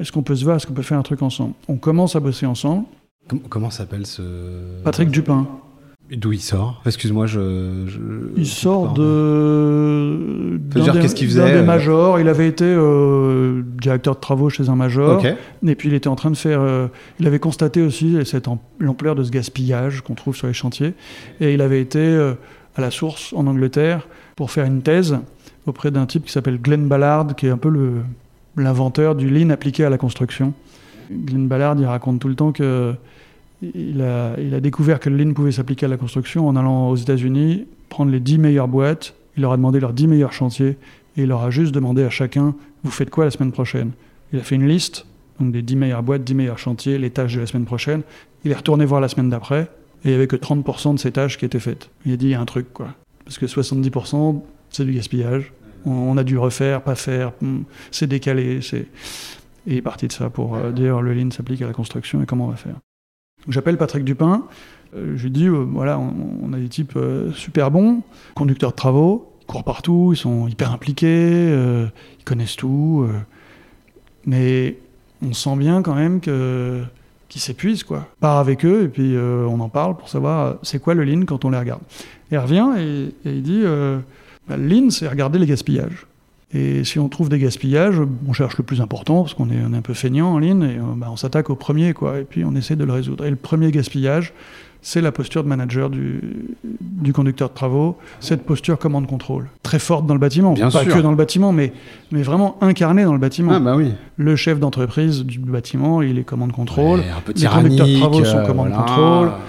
Est-ce qu'on peut se voir? Est-ce qu'on peut faire un truc ensemble? On commence à bosser ensemble. Com- comment s'appelle ce. Patrick Dupin, D'où il sort Excuse-moi, je. je- il sort de. Dire des- qu'est-ce qu'il faisait, des euh, majors. Il avait été euh, directeur de travaux chez un major. Et puis il était en train de faire. euh, il avait constaté aussi cette l'ampleur de ce gaspillage qu'on trouve sur les chantiers. Et il avait été euh, à la source en Angleterre pour faire une thèse auprès d'un type qui s'appelle Glenn Ballard, qui est un peu le l'inventeur du lean appliqué à la construction. Glenn Ballard, il raconte tout le temps que il a, il a découvert que le lean pouvait s'appliquer à la construction en allant aux États-Unis, prendre les 10 meilleures boîtes, il leur a demandé leurs 10 meilleurs chantiers, et il leur a juste demandé à chacun Vous faites quoi la semaine prochaine? Il a fait une liste, donc des 10 meilleures boîtes, 10 meilleurs chantiers, les tâches de la semaine prochaine. Il est retourné voir la semaine d'après, et il n'y avait que 30% de ces tâches qui étaient faites. Il a dit Il y a un truc, quoi. Parce que 70%, c'est du gaspillage. On, a dû refaire, pas faire, hmm, c'est décalé, c'est. Et il est parti de ça pour euh, dire le lean s'applique à la construction et comment on va faire? J'appelle Patrick Dupin. Euh, je lui dis euh, voilà, on, a des types euh, super bons, conducteurs de travaux, ils courent partout, ils sont hyper impliqués, ils connaissent tout. mais on sent bien quand même que qu'ils s'épuisent quoi. Part avec eux et puis on en parle pour savoir c'est quoi le lean quand on les regarde. Et il revient et, il dit euh, bah, le lean c'est regarder les gaspillages. Et si on trouve des gaspillages, on cherche le plus important, parce qu'on est, on est un peu feignant en ligne, et euh, bah, on s'attaque au premier, quoi, et puis on essaie de le résoudre. Et le premier gaspillage, c'est la posture de manager du, du conducteur de travaux, cette posture commande-contrôle. Très forte dans le bâtiment, Bien pas sûr. que dans le bâtiment, mais, mais vraiment incarnée dans le bâtiment. Ah, bah oui. Le chef d'entreprise du bâtiment, il est commande-contrôle. Les conducteurs de travaux sont euh, commande-contrôle. voilà.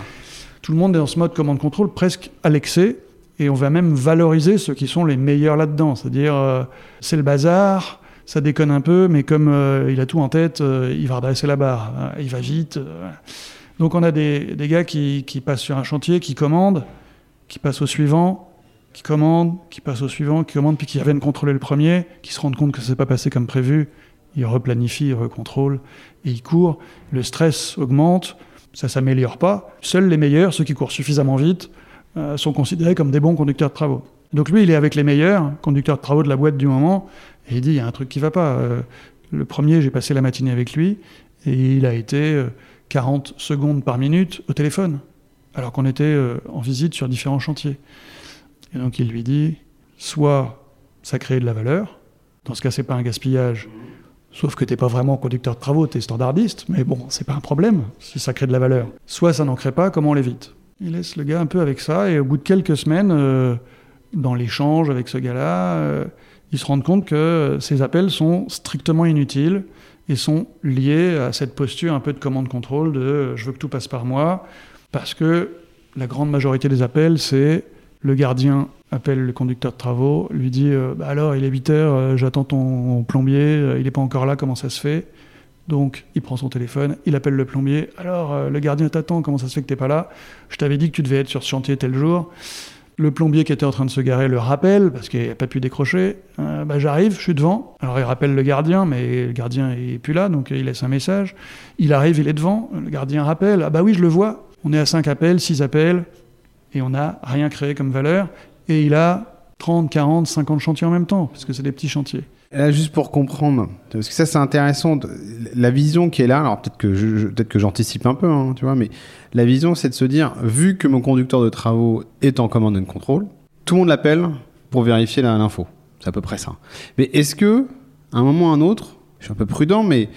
Tout le monde est dans ce mode commande-contrôle presque à l'excès. Et on va même valoriser ceux qui sont les meilleurs là-dedans. C'est-à-dire, euh, c'est le bazar, ça déconne un peu, mais comme euh, il a tout en tête, euh, il va redresser la barre. hein, il va vite. Donc on a des, gars qui, passent sur un chantier, qui commandent, qui passent au suivant, qui commandent, qui passent au suivant, qui commandent, puis qui reviennent contrôler le premier, qui se rendent compte que ça s'est pas passé comme prévu. Ils replanifient, ils recontrôlent, et ils courent. Le stress augmente, ça s'améliore pas. Seuls les meilleurs, ceux qui courent suffisamment vite, euh, sont considérés comme des bons conducteurs de travaux. Donc lui, il est avec les meilleurs conducteurs de travaux de la boîte du moment, et il dit, il y a un truc qui va pas. Euh, le premier, j'ai passé la matinée avec lui, et il a été euh, 40 secondes par minute au téléphone, alors qu'on était euh, en visite sur différents chantiers. Et donc il lui dit, soit ça crée de la valeur, dans ce cas c'est pas un gaspillage, sauf que t'es pas vraiment conducteur de travaux, t'es standardiste, mais bon, c'est pas un problème si ça crée de la valeur. Soit ça n'en crée pas, comment on l'évite? Il laisse le gars un peu avec ça, et au bout de quelques semaines, euh, dans l'échange avec ce gars-là, euh, ils se rendent compte que ces appels sont strictement inutiles et sont liés à cette posture un peu de commande-contrôle de euh, je veux que tout passe par moi, parce que la grande majorité des appels, c'est le gardien appelle le conducteur de travaux, lui dit euh, Bah alors il est 8 heures, euh, j'attends ton plombier, il n'est pas encore là, comment ça se fait? Donc il prend son téléphone, il appelle le plombier, alors euh, le gardien t'attend, comment ça se fait que t'es pas là? Je t'avais dit que tu devais être sur ce chantier tel jour. Le plombier qui était en train de se garer le rappelle parce qu'il n'a pas pu décrocher. Euh, bah, J'arrive, je suis devant. Alors il rappelle le gardien, mais le gardien est plus là, donc il laisse un message. Il arrive, il est devant. Le gardien rappelle. Ah bah oui, je le vois. On est à 5 appels, 6 appels, et on n'a rien créé comme valeur. Et il a 30, 40, 50 chantiers en même temps, parce que c'est des petits chantiers. Là, juste pour comprendre, parce que ça c'est intéressant, la vision qui est là, alors peut-être que peut-être que j'anticipe un peu, hein, tu vois, mais la vision c'est de se dire, vu que mon conducteur de travaux est en command and control, tout le monde l'appelle pour vérifier l'info. C'est à peu près ça. Mais est-ce que, à un moment ou à un autre, je suis un peu prudent, mais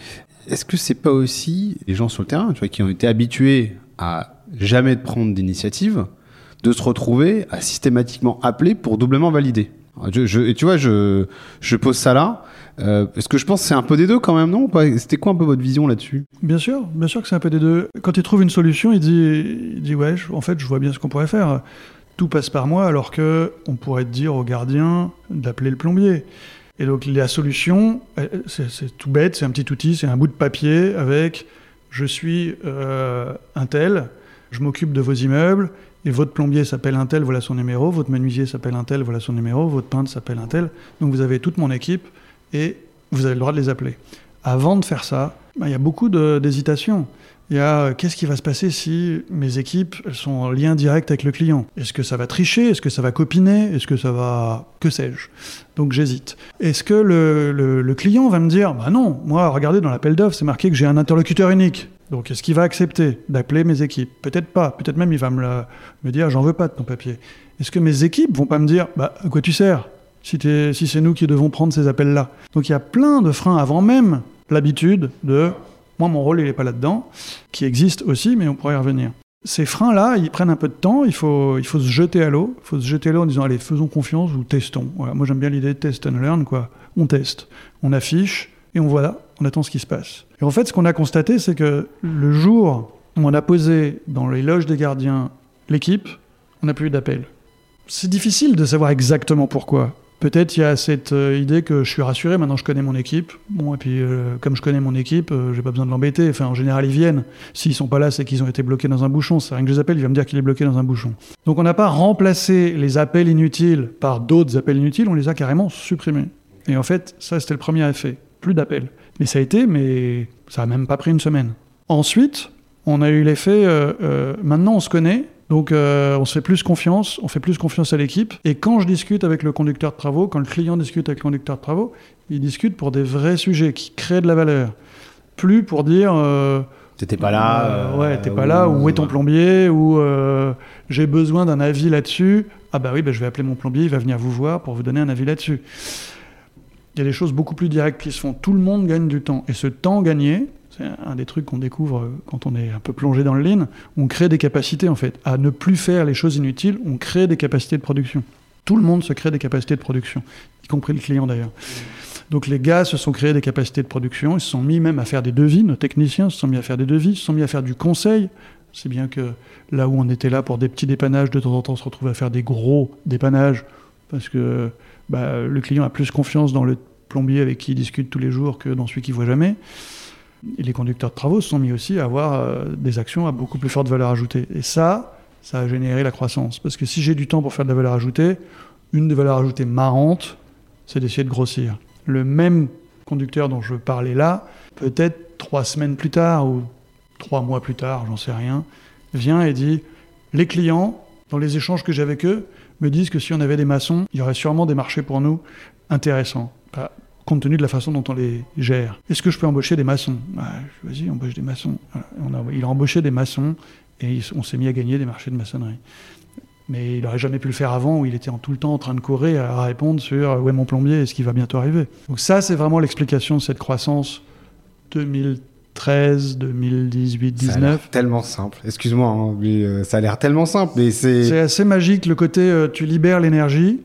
est-ce que c'est pas aussi les gens sur le terrain, tu vois, qui ont été habitués à jamais prendre d'initiative, de se retrouver à systématiquement appeler pour doublement valider? Je, et tu vois, je, pose ça là. Euh, Est-ce que je pense que c'est un peu des deux quand même, non? C'était quoi un peu votre vision là-dessus? Bien sûr, bien sûr que c'est un peu des deux. Quand il trouve une solution, il dit, il dit ouais, en fait, je vois bien ce qu'on pourrait faire. Tout passe par moi, alors que on pourrait dire au gardien d'appeler le plombier. Et donc la solution, c'est tout bête, c'est un petit outil, c'est un bout de papier avec je suis euh, un tel, je m'occupe de vos immeubles, et votre plombier s'appelle un tel, voilà son numéro, votre menuisier s'appelle un tel, voilà son numéro, votre peintre s'appelle un tel. Donc vous avez toute mon équipe et vous avez le droit de les appeler. Avant de faire ça, bah, il y a beaucoup d'hésitation. Il y a euh, qu'est-ce qui va se passer si mes équipes sont en lien direct avec le client? Est-ce que ça va tricher? Est-ce que ça va copiner? Est-ce que ça va. Que sais-je? Donc j'hésite. Est-ce que le, le, client va me dire Bah non, moi, regardez, dans l'appel d'offres, c'est marqué que j'ai un interlocuteur unique. Donc est-ce qu'il va accepter d'appeler mes équipes? Peut-être pas. Peut-être même il va me, me dire J'en veux pas de ton papier. Est-ce que mes équipes vont pas me dire Bah à quoi tu sers si, c'est nous qui devons prendre ces appels-là? Donc il y a plein de freins avant même l'habitude de moi, mon rôle, il n'est pas là-dedans, qui existe aussi, mais on pourrait y revenir. Ces freins-là, ils prennent un peu de temps, il faut, il faut se jeter à l'eau, il faut se jeter à l'eau en disant, allez, faisons confiance ou testons. Moi, j'aime bien l'idée de test and learn, quoi. On teste, on affiche, et on voit, on attend ce qui se passe. Et en fait, ce qu'on a constaté, c'est que le jour où on a posé dans les loges des gardiens l'équipe, on n'a plus eu d'appel. C'est difficile de savoir exactement pourquoi. Peut-être il y a cette euh, idée que je suis rassuré, maintenant je connais mon équipe. Bon, et puis euh, comme je connais mon équipe, euh, j'ai pas besoin de l'embêter. Enfin, en général, ils viennent. S'ils sont pas là, c'est qu'ils ont été bloqués dans un bouchon. C'est rien que je les appelle, il va me dire qu'il est bloqué dans un bouchon. Donc on n'a pas remplacé les appels inutiles par d'autres appels inutiles, on les a carrément supprimés. Et en fait, ça c'était le premier effet. Plus d'appels. Mais ça a été, mais ça a même pas pris une semaine. Ensuite, on a eu l'effet, maintenant on se connaît, donc euh, on se fait plus confiance, on fait plus confiance à l'équipe. Et quand je discute avec le conducteur de travaux, quand le client discute avec le conducteur de travaux, il discute pour des vrais sujets qui créent de la valeur. Plus pour dire... Euh, T'étais pas là. Euh, ouais, t'es pas là, ou où est ton plombier, ou j'ai besoin d'un avis là-dessus. Ah bah oui, bah, je vais appeler mon plombier, il va venir vous voir pour vous donner un avis là-dessus. Il y a des choses beaucoup plus directes qui se font. Tout le monde gagne du temps. Et ce temps gagné, c'est un des trucs qu'on découvre euh, quand on est un peu plongé dans le lean. On crée des capacités, en fait. À ne plus faire les choses inutiles, on crée des capacités de production. Tout le monde se crée des capacités de production, y compris le client d'ailleurs. Donc les gars se sont créés des capacités de production, ils se sont mis même à faire des devis, nos techniciens se sont mis à faire des devis, se sont mis à faire du conseil. C'est bien que là où on était là pour des petits dépannages, de temps en temps on se retrouve à faire des gros dépannages, parce que bah, le client a plus confiance dans le plombier avec qui il discute tous les jours que dans celui qu'il voit jamais. Les conducteurs de travaux se sont mis aussi à avoir euh, des actions à beaucoup plus forte valeur ajoutée. Et ça, ça a généré la croissance. Parce que si j'ai du temps pour faire de la valeur ajoutée, une des valeurs ajoutées marrantes, c'est d'essayer de grossir. Le même conducteur dont je parlais là, peut-être trois semaines plus tard ou trois mois plus tard, j'en sais rien, vient et dit les clients, dans les échanges que j'ai avec eux, me disent que si on avait des maçons, il y aurait sûrement des marchés pour nous intéressants. Bah, compte tenu de la façon dont on les gère. Est-ce que je peux embaucher des maçons? Bah, Vas-y, embauche des maçons. il a embauché des maçons et on s'est mis à gagner des marchés de maçonnerie. Mais il n'aurait jamais pu le faire avant où il était en tout le temps en train de courir à répondre sur où est mon plombier, est-ce qu'il va bientôt arriver? Donc ça, c'est vraiment l'explication de cette croissance 2013, 2018, 19. tellement simple. Excuse-moi, hein, euh, ça a l'air tellement simple. C'est assez magique le côté euh, tu libères l'énergie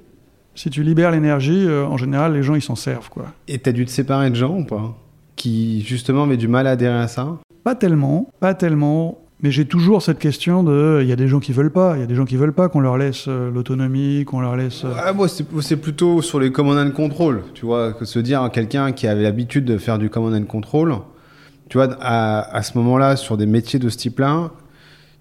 si tu libères l'énergie, euh, en général, les gens, ils s'en servent. quoi. Et t'as dû te séparer de gens ou pas Qui, justement, avaient du mal à adhérer à ça? Pas tellement, pas tellement. Mais j'ai toujours cette question de, il y a des gens qui veulent pas, il y a des gens qui veulent pas qu'on leur laisse euh, l'autonomie, qu'on leur laisse. Euh, moi, c'est plutôt sur les command and control, tu vois, que se dire à quelqu'un qui avait l'habitude de faire du command and control, tu vois, à, à ce moment-là, sur des métiers de ce type-là,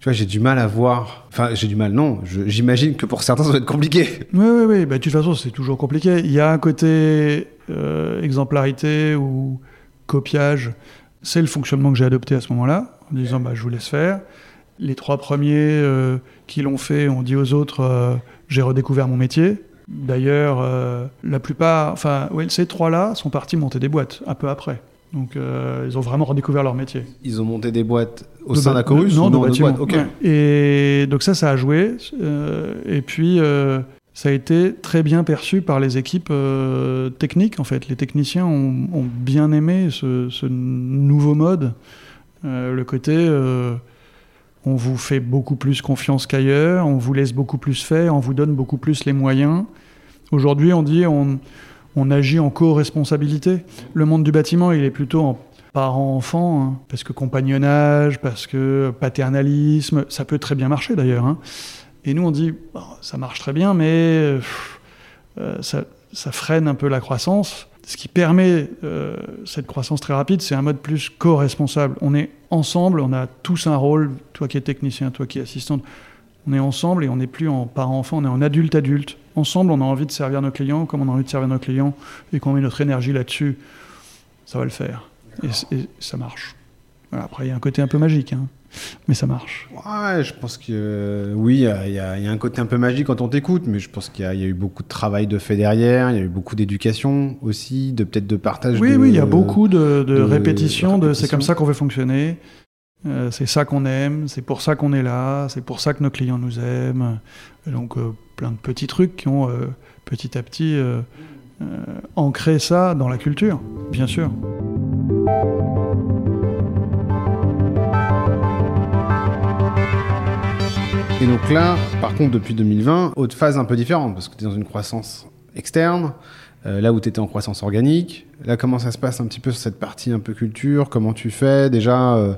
tu vois, j'ai du mal à voir. Enfin, j'ai du mal, non. J'imagine que pour certains, ça va être compliqué. Oui, oui, oui. Bah, de toute façon, c'est toujours compliqué. Il y a un côté euh, exemplarité ou copiage. C'est le fonctionnement que j'ai adopté à ce moment-là, en disant bah, je vous laisse faire. Les trois premiers euh, qui l'ont fait ont dit aux autres euh, j'ai redécouvert mon métier. D'ailleurs, la plupart, enfin, ouais, ces trois-là sont partis monter des boîtes un peu après. Donc, euh, ils ont vraiment redécouvert leur métier. Ils ont monté des boîtes au De sein d'Acorus de- Non, ou de dans d'autres bâtiments. Ouais. Et donc ça, ça a joué. euh, et puis, euh, ça a été très bien perçu par les équipes techniques, en fait. Les techniciens ont, ont bien aimé ce, ce nouveau mode. Le côté, on vous fait beaucoup plus confiance qu'ailleurs, on vous laisse beaucoup plus faire, on vous donne beaucoup plus les moyens. Aujourd'hui, on dit on, on agit en co-responsabilité. Le monde du bâtiment, il est plutôt en parent-enfant, hein, parce que compagnonnage, parce que paternalisme, ça peut très bien marcher d'ailleurs. hein. Et nous, on dit, ça marche très bien, mais euh, euh, ça, ça freine un peu la croissance. Ce qui permet euh, cette croissance très rapide, c'est un mode plus co-responsable. On est ensemble, on a tous un rôle, toi qui es technicien, toi qui es assistante, on est ensemble et on n'est plus en parent-enfant, on est en adulte-adulte. Ensemble, on a envie de servir nos clients comme on a envie de servir nos clients et qu'on met notre énergie là-dessus, ça va le faire. Et, ça marche. Voilà, après, il y a un côté un peu magique, hein, mais ça marche. Ouais, je pense que euh, oui, il y, a- y y un côté un peu magique quand on t'écoute, mais je pense qu'il y, a il y a eu beaucoup de travail de fait derrière, il y a eu beaucoup d'éducation aussi, de peut-être de partage. Oui, de- oui, il y a beaucoup de, de de répétitions, de c'est comme ça qu'on veut fonctionner, euh, c'est ça qu'on aime, c'est pour ça qu'on est là, c'est pour ça que nos clients nous aiment. Donc, euh, plein de petits trucs qui ont euh, petit à petit ancré ça dans la culture, bien sûr. Et donc là, par contre, depuis 2020, autre phase un peu différente, parce que tu es dans une croissance externe, là où tu étais en croissance organique. Là, comment ça se passe un petit peu sur cette partie un peu culture? Comment tu fais? Déjà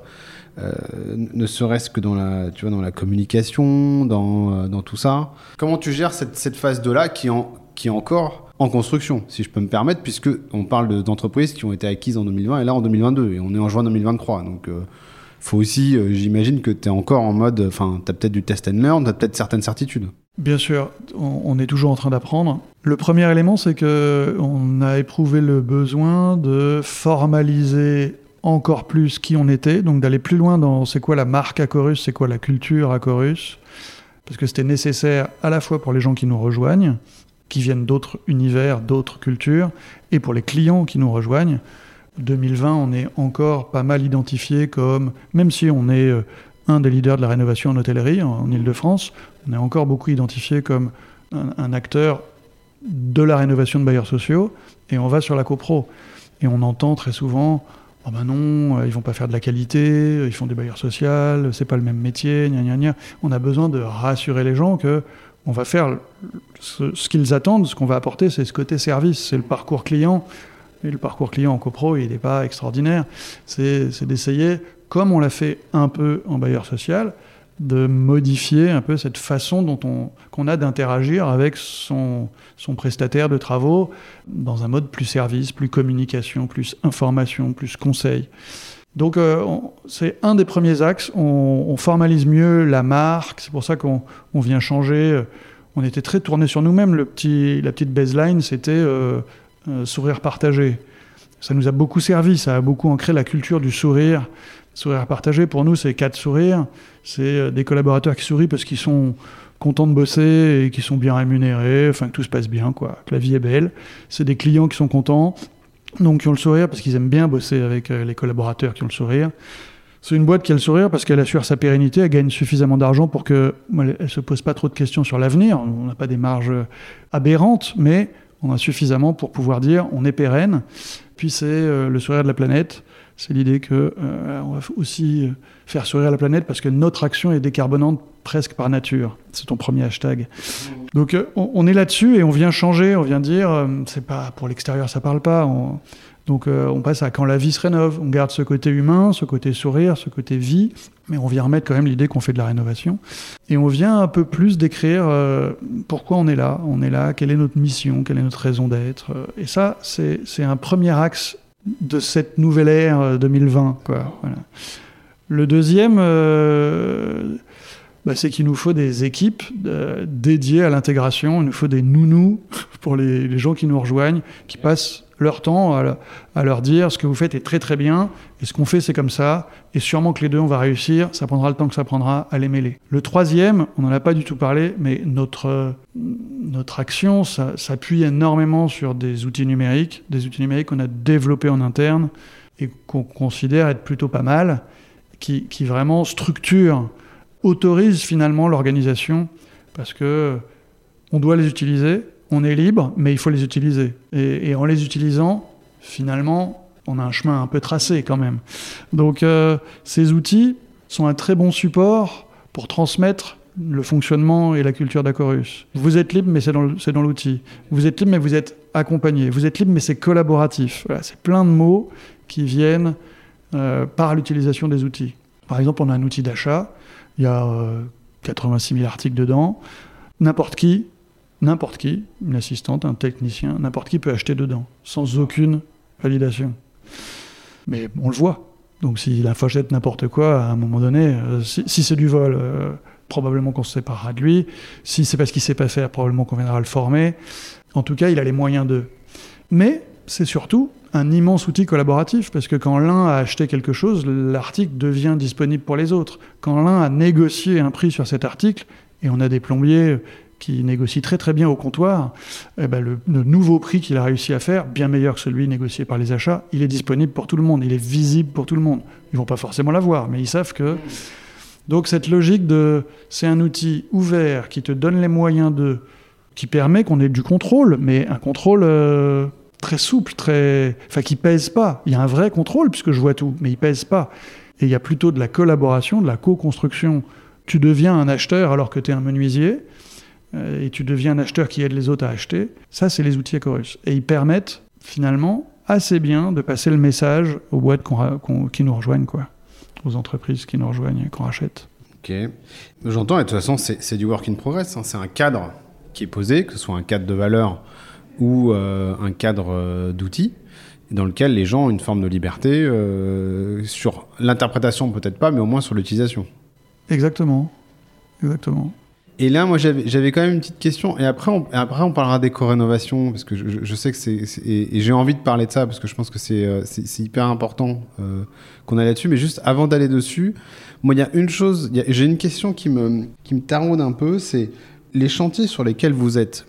euh, ne serait-ce que dans la, tu vois, dans la communication, dans, euh, dans tout ça. Comment tu gères cette, cette phase 2-là qui, est en- qui est encore en construction, si je peux me permettre, puisque on parle de- d'entreprises qui ont été acquises en 2020 et là en 2022, et on est en juin 2023. Donc, euh, faut aussi, euh, j'imagine que tu es encore en mode, enfin, tu as peut-être du test and learn, tu as peut-être certaines certitudes. Bien sûr, on, on est toujours en train d'apprendre. Le premier élément, c'est que on a éprouvé le besoin de formaliser encore plus qui on était, donc d'aller plus loin dans c'est quoi la marque Acorus, c'est quoi la culture Acorus, parce que c'était nécessaire à la fois pour les gens qui nous rejoignent, qui viennent d'autres univers, d'autres cultures, et pour les clients qui nous rejoignent. 2020, on est encore pas mal identifié comme, même si on est euh, un des leaders de la rénovation en hôtellerie en, Ile-de-France, on est encore beaucoup identifié comme un acteur de la rénovation de bailleurs sociaux, et on va sur la copro. Et on entend très souvent Oh ben non, euh, ils vont pas faire de la qualité, euh, ils font des bailleurs sociaux, c'est pas le même métier, gna gna gna. On a besoin de rassurer les gens que on va faire ce, ce qu'ils attendent, ce qu'on va apporter, c'est ce côté service, c'est le parcours client. Et le parcours client en copro, il n'est pas extraordinaire. C'est d'essayer, comme on l'a fait un peu en bailleur social, de modifier un peu cette façon dont on qu'on a d'interagir avec son, son prestataire de travaux dans un mode plus service, plus communication, plus information, plus conseil. Donc euh, c'est un des premiers axes. On, on formalise mieux la marque. C'est pour ça qu'on on vient changer. On était très tourné sur nous-mêmes. Le petit, la petite baseline, c'était euh, euh, sourire partagé. Ça nous a beaucoup servi. Ça a beaucoup ancré la culture du sourire. Sourire partagé, pour nous, c'est quatre sourires. C'est euh, des collaborateurs qui sourient parce qu'ils sont contents de bosser et qui sont bien rémunérés, enfin que tout se passe bien, quoi, que la vie est belle. C'est des clients qui sont contents, donc qui ont le sourire parce qu'ils aiment bien bosser avec euh, les collaborateurs qui ont le sourire. C'est une boîte qui a le sourire parce qu'elle assure sa pérennité, elle gagne suffisamment d'argent pour que elle, elle se pose pas trop de questions sur l'avenir. On n'a pas des marges aberrantes, mais on a suffisamment pour pouvoir dire on est pérenne. Puis c'est euh, le sourire de la planète. C'est l'idée que euh, on va aussi euh, faire sourire la planète parce que notre action est décarbonante presque par nature. C'est ton premier hashtag. Donc euh, on, est là-dessus et on vient changer, on vient dire c'est pas pour l'extérieur, ça parle pas. On- donc on passe à quand la vie se rénove. On garde ce côté humain, ce côté sourire, ce côté vie, mais on vient remettre quand même l'idée qu'on fait de la rénovation. Et on vient un peu plus décrire pourquoi on est là. On est là, quelle est notre mission, quelle est notre raison d'être. Et ça, c'est un premier axe de cette nouvelle ère euh, 2020. Quoi. Voilà. Le deuxième, euh, bah, c'est qu'il nous faut des équipes euh, dédiées à l'intégration, il nous faut des nounous pour les, gens qui nous rejoignent, qui passent leur temps à, leur dire ce que vous faites est très très bien et ce qu'on fait c'est comme ça. Et sûrement que les deux on va réussir, ça prendra le temps que ça prendra à les mêler. Le troisième, on n'en a pas du tout parlé, mais notre, notre action s'appuie énormément sur des outils numériques, des outils numériques qu'on a développés en interne et qu'on considère être plutôt pas mal, qui, qui vraiment structurent, autorisent finalement l'organisation parce que on doit les utiliser, on est libre, mais il faut les utiliser. Et, et, en les utilisant, finalement, on a un chemin un peu tracé quand même. Donc euh, ces outils sont un très bon support pour transmettre le fonctionnement et la culture d'Acorus. Vous êtes libre, mais c'est dans l'outil. Vous êtes libre, mais vous êtes accompagné. Vous êtes libre, mais c'est collaboratif. Voilà, c'est plein de mots qui viennent euh, par l'utilisation des outils. Par exemple, on a un outil d'achat. Il y a euh, 86 000 articles dedans. N'importe qui n'importe qui, une assistante, un technicien, n'importe qui peut acheter dedans, sans aucune validation. Mais on le voit. Donc s'il achète n'importe quoi, à un moment donné, euh, si, si c'est du vol, euh, probablement qu'on se séparera de lui. Si c'est parce qu'il sait pas faire, probablement qu'on viendra le former. En tout cas, il a les moyens d'eux. Mais c'est surtout un immense outil collaboratif, parce que quand l'un a acheté quelque chose, l'article devient disponible pour les autres. Quand l'un a négocié un prix sur cet article, et on a des plombiers qui négocie très très bien au comptoir, eh ben le, le, nouveau prix qu'il a réussi à faire, bien meilleur que celui négocié par les achats, il est disponible pour tout le monde, il est visible pour tout le monde. Ils vont pas forcément l'avoir, mais ils savent que... Donc cette logique de... C'est un outil ouvert qui te donne les moyens de... qui permet qu'on ait du contrôle, mais un contrôle euh, très souple, très... Enfin, qui pèse pas. Il y a un vrai contrôle, puisque je vois tout, mais il pèse pas. Et il y a plutôt de la collaboration, de la co-construction. Tu deviens un acheteur alors que tu es un menuisier, et tu deviens un acheteur qui aide les autres à acheter. Ça, c'est les outils Acorus. Et ils permettent finalement assez bien de passer le message aux boîtes qu qu qui nous rejoignent, quoi, aux entreprises qui nous rejoignent et qu'on rachète. Ok. J'entends, et de toute façon, c'est du work in progress. Hein. C'est un cadre qui est posé, que ce soit un cadre de valeur ou euh, un cadre euh, d'outils, dans lequel les gens ont une forme de liberté euh, sur l'interprétation, peut-être pas, mais au moins sur l'utilisation. Exactement. Exactement. Et là, moi, j'avais quand même une petite question. Et après, on, après, on parlera d'éco-rénovation, parce que je, je, sais que c'est... Et, et j'ai envie de parler de ça, parce que je pense que c'est hyper important euh, qu'on aille là-dessus. Mais juste avant d'aller dessus, moi, il y a une chose... J'ai une question qui me, qui me taraude un peu, c'est les chantiers sur lesquels vous êtes.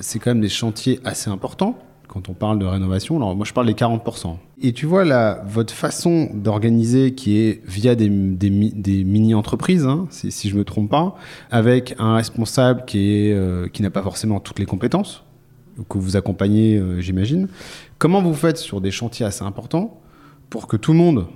C'est quand même des chantiers assez importants quand on parle de rénovation. Alors moi, je parle des 40%. Et tu vois, votre façon d'organiser qui est via des, mini-entreprises, hein, si, je me trompe pas, avec un responsable euh, qui n'a pas forcément toutes les compétences, que vous accompagnez, euh, j'imagine. Comment vous faites sur des chantiers assez importants pour que tout le monde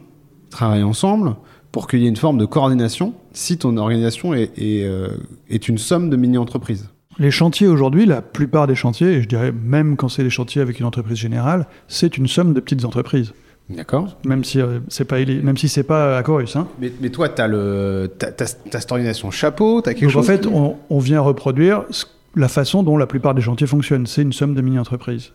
travaille ensemble, pour qu'il y ait une forme de coordination si ton organisation est, euh, est une somme de mini-entreprises? Les chantiers aujourd'hui, la plupart des chantiers, et je dirais même quand c'est des chantiers avec une entreprise générale, c'est une somme de petites entreprises. D'accord. Même si euh, c'est pas même si c'est pas à Chorus. Hein. Mais, mais, toi, tu as le as, as, as cette organisation chapeau, tu as quelque Donc chose. En fait, on, on, vient reproduire la façon dont la plupart des chantiers fonctionnent. C'est une somme de mini-entreprises.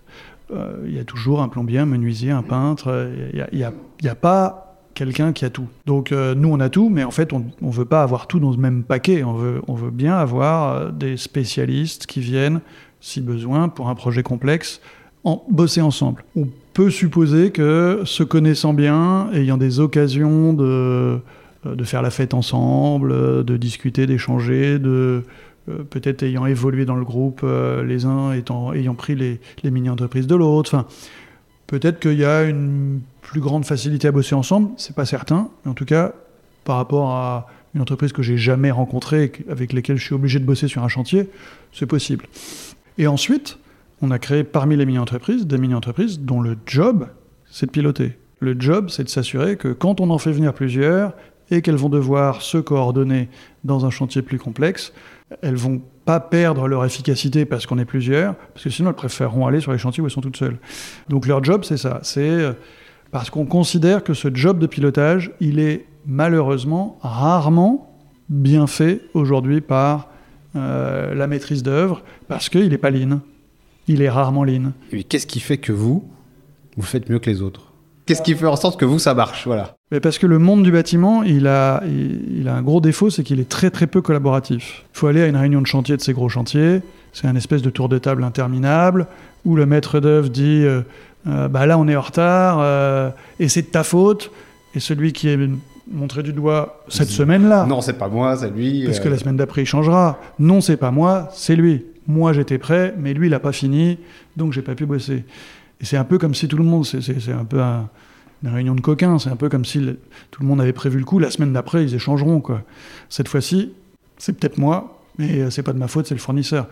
Il euh, y a toujours un plombier, un menuisier, un peintre. Il n'y a, y a, a, pas quelqu'un qui a tout. Donc euh, nous, on a tout, mais en fait, on ne veut pas avoir tout dans le même paquet. On veut, on veut bien avoir euh, des spécialistes qui viennent, si besoin, pour un projet complexe, en, bosser ensemble. On peut supposer que, se connaissant bien, ayant des occasions de, de faire la fête ensemble, de discuter, d'échanger, de euh, peut-être ayant évolué dans le groupe, euh, les uns étant, ayant pris les, les mini-entreprises de l'autre. Peut-être qu'il y a une plus grande facilité à bosser ensemble, c'est pas certain, mais en tout cas, par rapport à une entreprise que j'ai jamais rencontrée, avec lesquelles je suis obligé de bosser sur un chantier, c'est possible. Et ensuite, on a créé parmi les mini-entreprises des mini-entreprises dont le job, c'est de piloter. Le job, c'est de s'assurer que quand on en fait venir plusieurs et qu'elles vont devoir se coordonner dans un chantier plus complexe, elles vont pas perdre leur efficacité parce qu'on est plusieurs, parce que sinon elles préféreront aller sur les chantiers où elles sont toutes seules. Donc leur job, c'est ça, c'est parce qu'on considère que ce job de pilotage, il est malheureusement rarement bien fait aujourd'hui par euh, la maîtrise d'œuvre, parce qu'il n'est pas lean. Il est rarement lean. Et qu'est-ce qui fait que vous, vous faites mieux que les autres? Qu'est-ce qui fait en sorte que vous, ça marche? Voilà. Mais parce que le monde du bâtiment, il a, il, a un gros défaut, c'est qu'il est très très peu collaboratif. Il faut aller à une réunion de chantier de ces gros chantiers, c'est un espèce de tour de table interminable, où le maître d'œuvre dit euh, euh, bah là on est en retard, euh, et c'est de ta faute, et celui qui est montré du doigt cette semaine-là. Non, c'est pas moi, c'est lui. Parce que la semaine d'après il changera. Non, c'est pas moi, c'est lui. Moi j'étais prêt, mais lui il a pas fini, donc j'ai pas pu bosser. Et c'est un peu comme si tout le monde, c'est un peu une réunion de coquins, c'est un peu comme si tout le monde avait prévu le coup, la semaine d'après ils échangeront. Quoi. Cette fois-ci, c'est peut-être moi, mais euh, c'est pas de ma faute, c'est le fournisseur.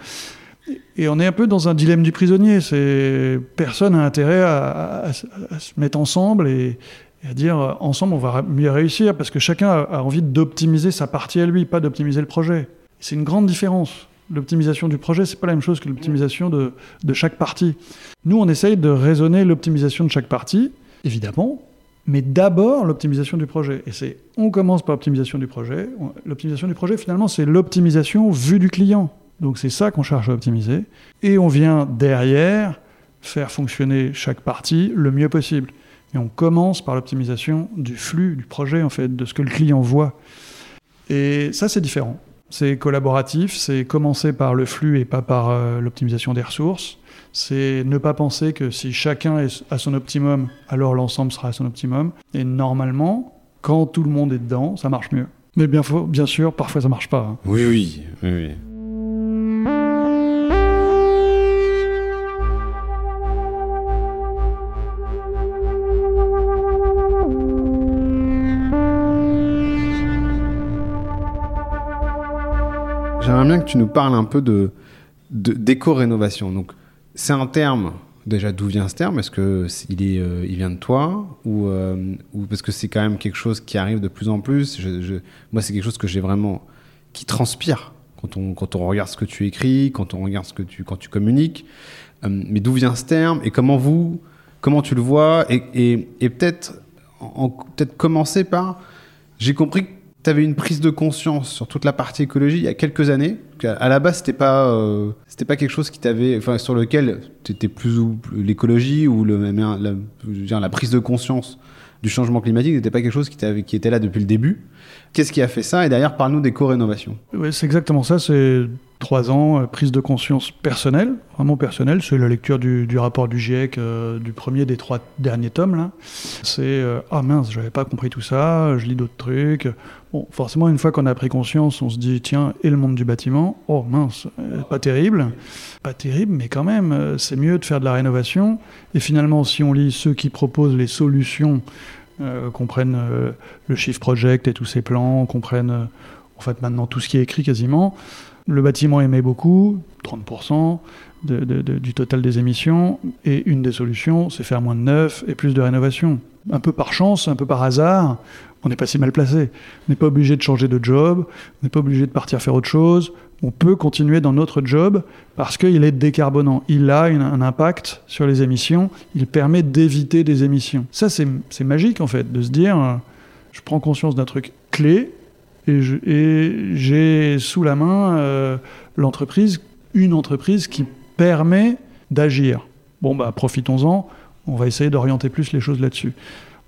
Et on est un peu dans un dilemme du prisonnier. C'est personne n'a intérêt à, se mettre ensemble et, à dire ensemble on va mieux réussir parce que chacun a, envie d'optimiser sa partie à lui, pas d'optimiser le projet. C'est une grande différence. L'optimisation du projet, c'est pas la même chose que l'optimisation de, de chaque partie. Nous, on essaye de raisonner l'optimisation de chaque partie, évidemment, mais d'abord l'optimisation du projet. Et c'est, on commence par l'optimisation du projet. L'optimisation du projet, finalement, c'est l'optimisation vue du client. Donc c'est ça qu'on cherche à optimiser. Et on vient derrière faire fonctionner chaque partie le mieux possible. Et on commence par l'optimisation du flux, du projet, en fait, de ce que le client voit. Et ça, c'est différent. C'est collaboratif, c'est commencer par le flux et pas par euh, l'optimisation des ressources. C'est ne pas penser que si chacun est à son optimum, alors l'ensemble sera à son optimum. Et normalement, quand tout le monde est dedans, ça marche mieux. Mais bien, sûr, parfois ça marche pas. Hein. Oui, oui, oui, oui. J'aimerais bien que tu nous parles un peu de d'éco-rénovation. Donc, c'est un terme. Déjà, d'où vient ce terme? Est-ce que euh, il vient de toi? Ou, euh, ou parce que c'est quand même quelque chose qui arrive de plus en plus? Moi, c'est quelque chose que j'ai vraiment qui transpire quand on, regarde ce que tu écris, quand on regarde ce que tu, quand tu communiques. Euh, mais d'où vient ce terme? Et comment vous, comment tu le vois? Et peut-être, peut-être commencer par, j'ai compris que tu avais une prise de conscience sur toute la partie écologie il y a quelques années. À la base, c'était pas euh, c'était pas quelque chose qui t'avait, enfin sur lequel tu étais plus ou l'écologie ou le la, la, prise de conscience du changement climatique n'était pas quelque chose qui, qui était là depuis le début. Qu'est-ce qui a fait ça? Et derrière, parle-nous des co-rénovations. Oui, c'est exactement ça. C'est trois ans, euh, prise de conscience personnelle, vraiment personnelle. C'est la lecture du, rapport du GIEC, euh, du premier des trois derniers tomes. C'est ah mince, j'avais pas compris tout ça. Je lis d'autres trucs. Bon, forcément, une fois qu'on a pris conscience, on se dit tiens, et le monde du bâtiment? Oh mince, pas terrible, pas terrible, mais quand même, c'est mieux de faire de la rénovation. Et finalement, si on lit ceux qui proposent les solutions, qu'on prenne le Shift Project et tous ses plans, qu'on prenne en fait maintenant tout ce qui est écrit quasiment. Le bâtiment émet beaucoup, 30% du total des émissions, et une des solutions, c'est faire moins de neuf et plus de rénovation. Un peu par chance, un peu par hasard, on n'est pas si mal placé. On n'est pas obligé de changer de job, on n'est pas obligé de partir faire autre chose. On peut continuer dans notre job parce qu'il est décarbonant. Il a un impact sur les émissions, il permet d'éviter des émissions. Ça, c'est magique en fait, de se dire, euh, je prends conscience d'un truc clé, et j'ai sous la main euh, l'entreprise, une entreprise qui permet d'agir. Bon, bah, profitons-en, on va essayer d'orienter plus les choses là-dessus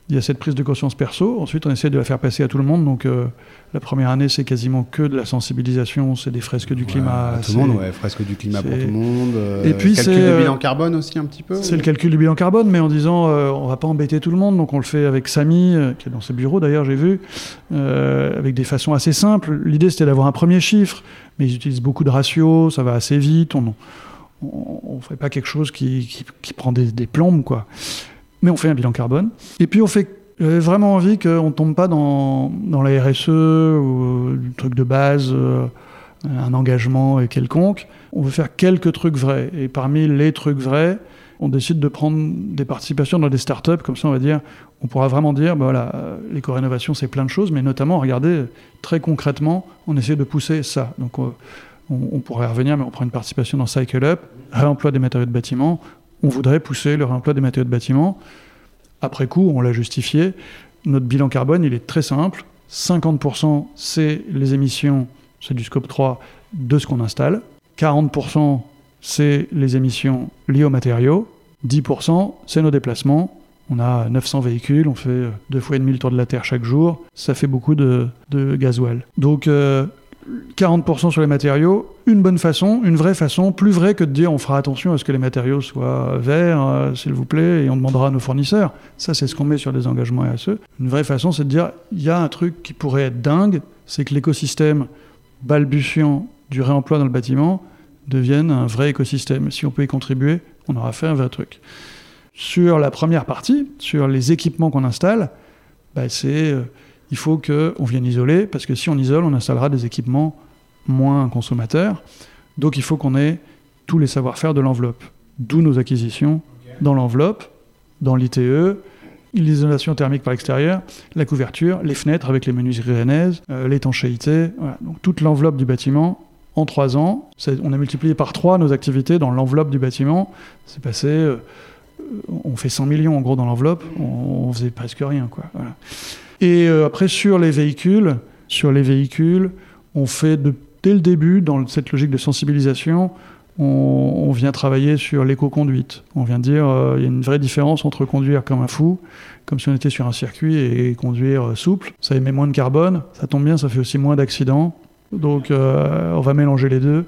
il y a cette prise de conscience perso. Ensuite, on essaie de la faire passer à tout le monde. Donc, euh, la première année, c'est quasiment que de la sensibilisation, c'est des fresques du climat. tout le monde, ouais, fresques du climat pour tout le monde. et puis, calcul du bilan carbone aussi un petit peu. C'est le calcul du bilan carbone, mais en disant, euh, on va pas embêter tout le monde. Donc, on le fait avec Samy, euh, qui est dans ses bureaux d'ailleurs, j'ai vu, avec des façons assez simples. L'idée, c'était d'avoir un premier chiffre, mais ils utilisent beaucoup de ratios, ça va assez vite. On ne fait pas quelque chose qui, qui, prend des, des plombes, quoi mais on fait un bilan carbone. Et puis on fait j'avais vraiment envie qu'on ne tombe pas dans, la RSE ou un truc de base, euh, un engagement quelconque. On veut faire quelques trucs vrais. Et parmi les trucs vrais, on décide de prendre des participations dans des startups. Comme ça, on va dire, on pourra vraiment dire, bah voilà, l'éco-rénovation, c'est plein de choses, mais notamment, regardez, très concrètement, on essaie de pousser ça. Donc, on, on pourrait revenir, mais on prend une participation dans Cycle Up, réemploi des matériaux de bâtiment on voudrait pousser le réemploi des matériaux de bâtiment. Après coup, on l'a justifié. Notre bilan carbone, il est très simple. 50% c'est les émissions, c'est du scope 3 de ce qu'on installe. 40% c'est les émissions liées aux matériaux. 10% c'est nos déplacements. On a 900 véhicules, on fait deux fois et demi le tour de la Terre chaque jour. Ça fait beaucoup de, de gasoil. Donc, 40% sur les matériaux, une bonne façon, une vraie façon, plus vrai que de dire on fera attention à ce que les matériaux soient verts, euh, s'il vous plaît, et on demandera à nos fournisseurs. Ça, c'est ce qu'on met sur des engagements RSE. Une vraie façon, c'est de dire il y a un truc qui pourrait être dingue, c'est que l'écosystème balbutiant du réemploi dans le bâtiment devienne un vrai écosystème. Si on peut y contribuer, on aura fait un vrai truc. Sur la première partie, sur les équipements qu'on installe, bah, c'est euh, il faut qu'on vienne isoler, parce que si on isole, on installera des équipements moins consommateurs. Donc il faut qu'on ait tous les savoir-faire de l'enveloppe. D'où nos acquisitions dans l'enveloppe, dans l'ITE, l'isolation thermique par l'extérieur, la couverture, les fenêtres avec les menus rennaises, euh, l'étanchéité, donc toute l'enveloppe du bâtiment. En trois ans, on a multiplié par trois nos activités dans l'enveloppe du bâtiment. C'est passé, euh, on fait 100 millions en gros dans l'enveloppe, on, faisait presque rien. Quoi. Voilà. Et euh, après, sur les véhicules, sur les véhicules, on fait dès le début, dans cette logique de sensibilisation, on, vient travailler sur l'éco-conduite. On vient dire euh, y a une vraie différence entre conduire comme un fou, comme si on était sur un circuit, et conduire euh, souple. Ça émet moins de carbone, ça tombe bien, ça fait aussi moins d'accidents. Donc on va mélanger les deux.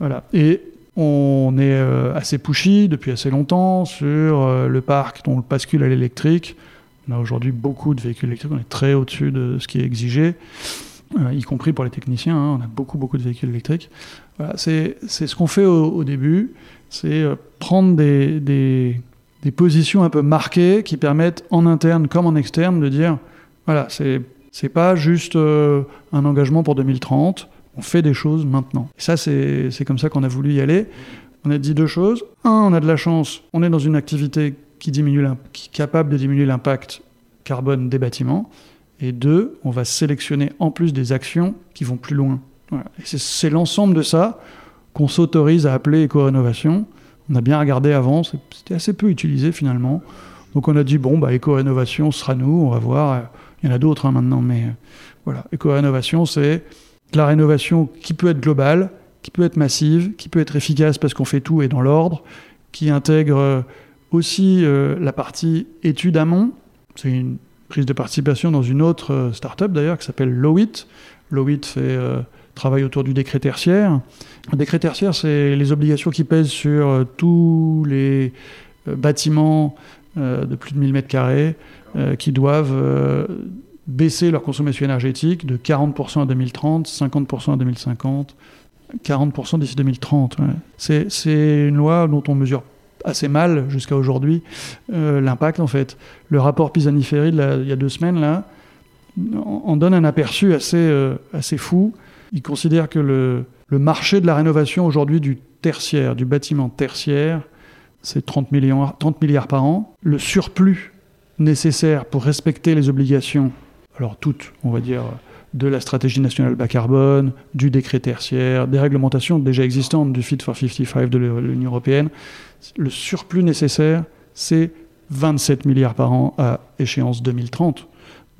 Voilà. Et on est assez pushy depuis assez longtemps sur le parc dont le bascule à l'électrique. On a aujourd'hui beaucoup de véhicules électriques, on est très au-dessus de ce qui est exigé, euh, y compris pour les techniciens. Hein. on a beaucoup, beaucoup de véhicules électriques. Voilà, c'est ce qu'on fait au, début, c'est euh, prendre des, des, positions un peu marquées qui permettent en interne comme en externe de dire voilà, c'est pas juste euh, un engagement pour 2030, on fait des choses maintenant. Et ça, c'est comme ça qu'on a voulu y aller. On a dit deux choses. Un, on a de la chance, on est dans une activité qui, diminue qui est capable de diminuer l'impact carbone des bâtiments. Et deux, on va sélectionner en plus des actions qui vont plus loin. C'est l'ensemble de ça qu'on s'autorise à appeler éco-rénovation. On a bien regardé avant, c'était assez peu utilisé finalement. Donc on a dit, bon, bah, éco-rénovation sera nous, on va voir. Il y en a d'autres hein, maintenant, mais voilà. Éco-rénovation, c'est la rénovation qui peut être globale, qui peut être massive, qui peut être efficace parce qu'on fait tout et dans l'ordre, qui intègre aussi euh, la partie étude amont. C'est une prise de participation dans une autre euh, start-up d'ailleurs qui s'appelle Lowit. Lowit fait euh, travail autour du décret tertiaire. Le décret tertiaire, c'est les obligations qui pèsent sur tous les bâtiments de plus de 1000 m2 qui doivent baisser leur consommation énergétique de 40% en 2030, 50% en 2050, 40% d'ici 2030. C'est une loi dont on mesure assez mal jusqu'à aujourd'hui euh, l'impact en fait. Le rapport Pisani-Ferry il y a deux semaines là en donne un aperçu assez, euh, assez fou. Il considère que le, le marché de la rénovation aujourd'hui du tertiaire, du bâtiment tertiaire, c'est 30 milliards, 30 milliards par an. Le surplus nécessaire pour respecter les obligations, alors toutes, on va dire, de la stratégie nationale bas carbone, du décret tertiaire, des réglementations déjà existantes du Fit for 55 de l'Union européenne, le surplus nécessaire, c'est 27 milliards par an à échéance 2030.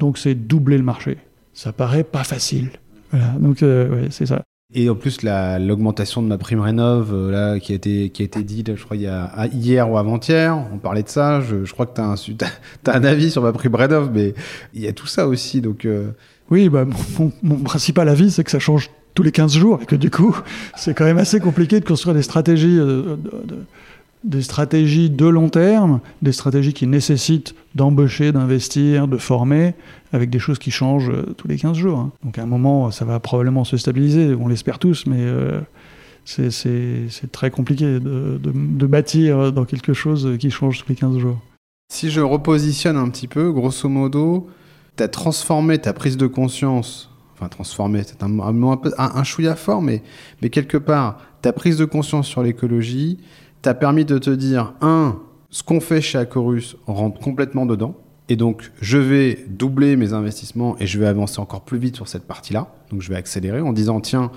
Donc c'est doubler le marché. Ça paraît pas facile. Voilà, donc euh, c'est ça. Et en plus, l'augmentation de ma prime rénov, euh, là, qui a été, qui a été dite, je crois, il y a, hier ou avant-hier, on parlait de ça. Je, crois que tu as, as, un avis sur ma prime rénov, mais il y a tout ça aussi. Donc, euh. Oui, bah, mon, principal avis, c'est que ça change tous les 15 jours et que du coup, c'est quand même assez compliqué de construire des stratégies de, des stratégies de long terme, des stratégies qui nécessitent d'embaucher, d'investir, de former, avec des choses qui changent euh, tous les 15 jours. Hein. Donc à un moment, ça va probablement se stabiliser, on l'espère tous, mais euh, c'est très compliqué de, bâtir dans quelque chose qui change tous les 15 jours. Si je repositionne un petit peu, grosso modo, tu as transformé ta prise de conscience, enfin transformé, c'est un, un, un, chouïa fort, mais, mais quelque part, ta prise de conscience sur l'écologie, t'a permis de te dire, un, ce qu'on fait chez Acorus rentre complètement dedans. Et donc, je vais doubler mes investissements et je vais avancer encore plus vite sur cette partie-là. Donc, je vais accélérer en disant, tiens,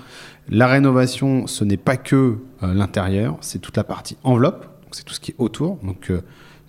la rénovation, ce n'est pas que euh, l'intérieur, c'est toute la partie enveloppe. Donc, c'est tout ce qui est autour. Donc, euh,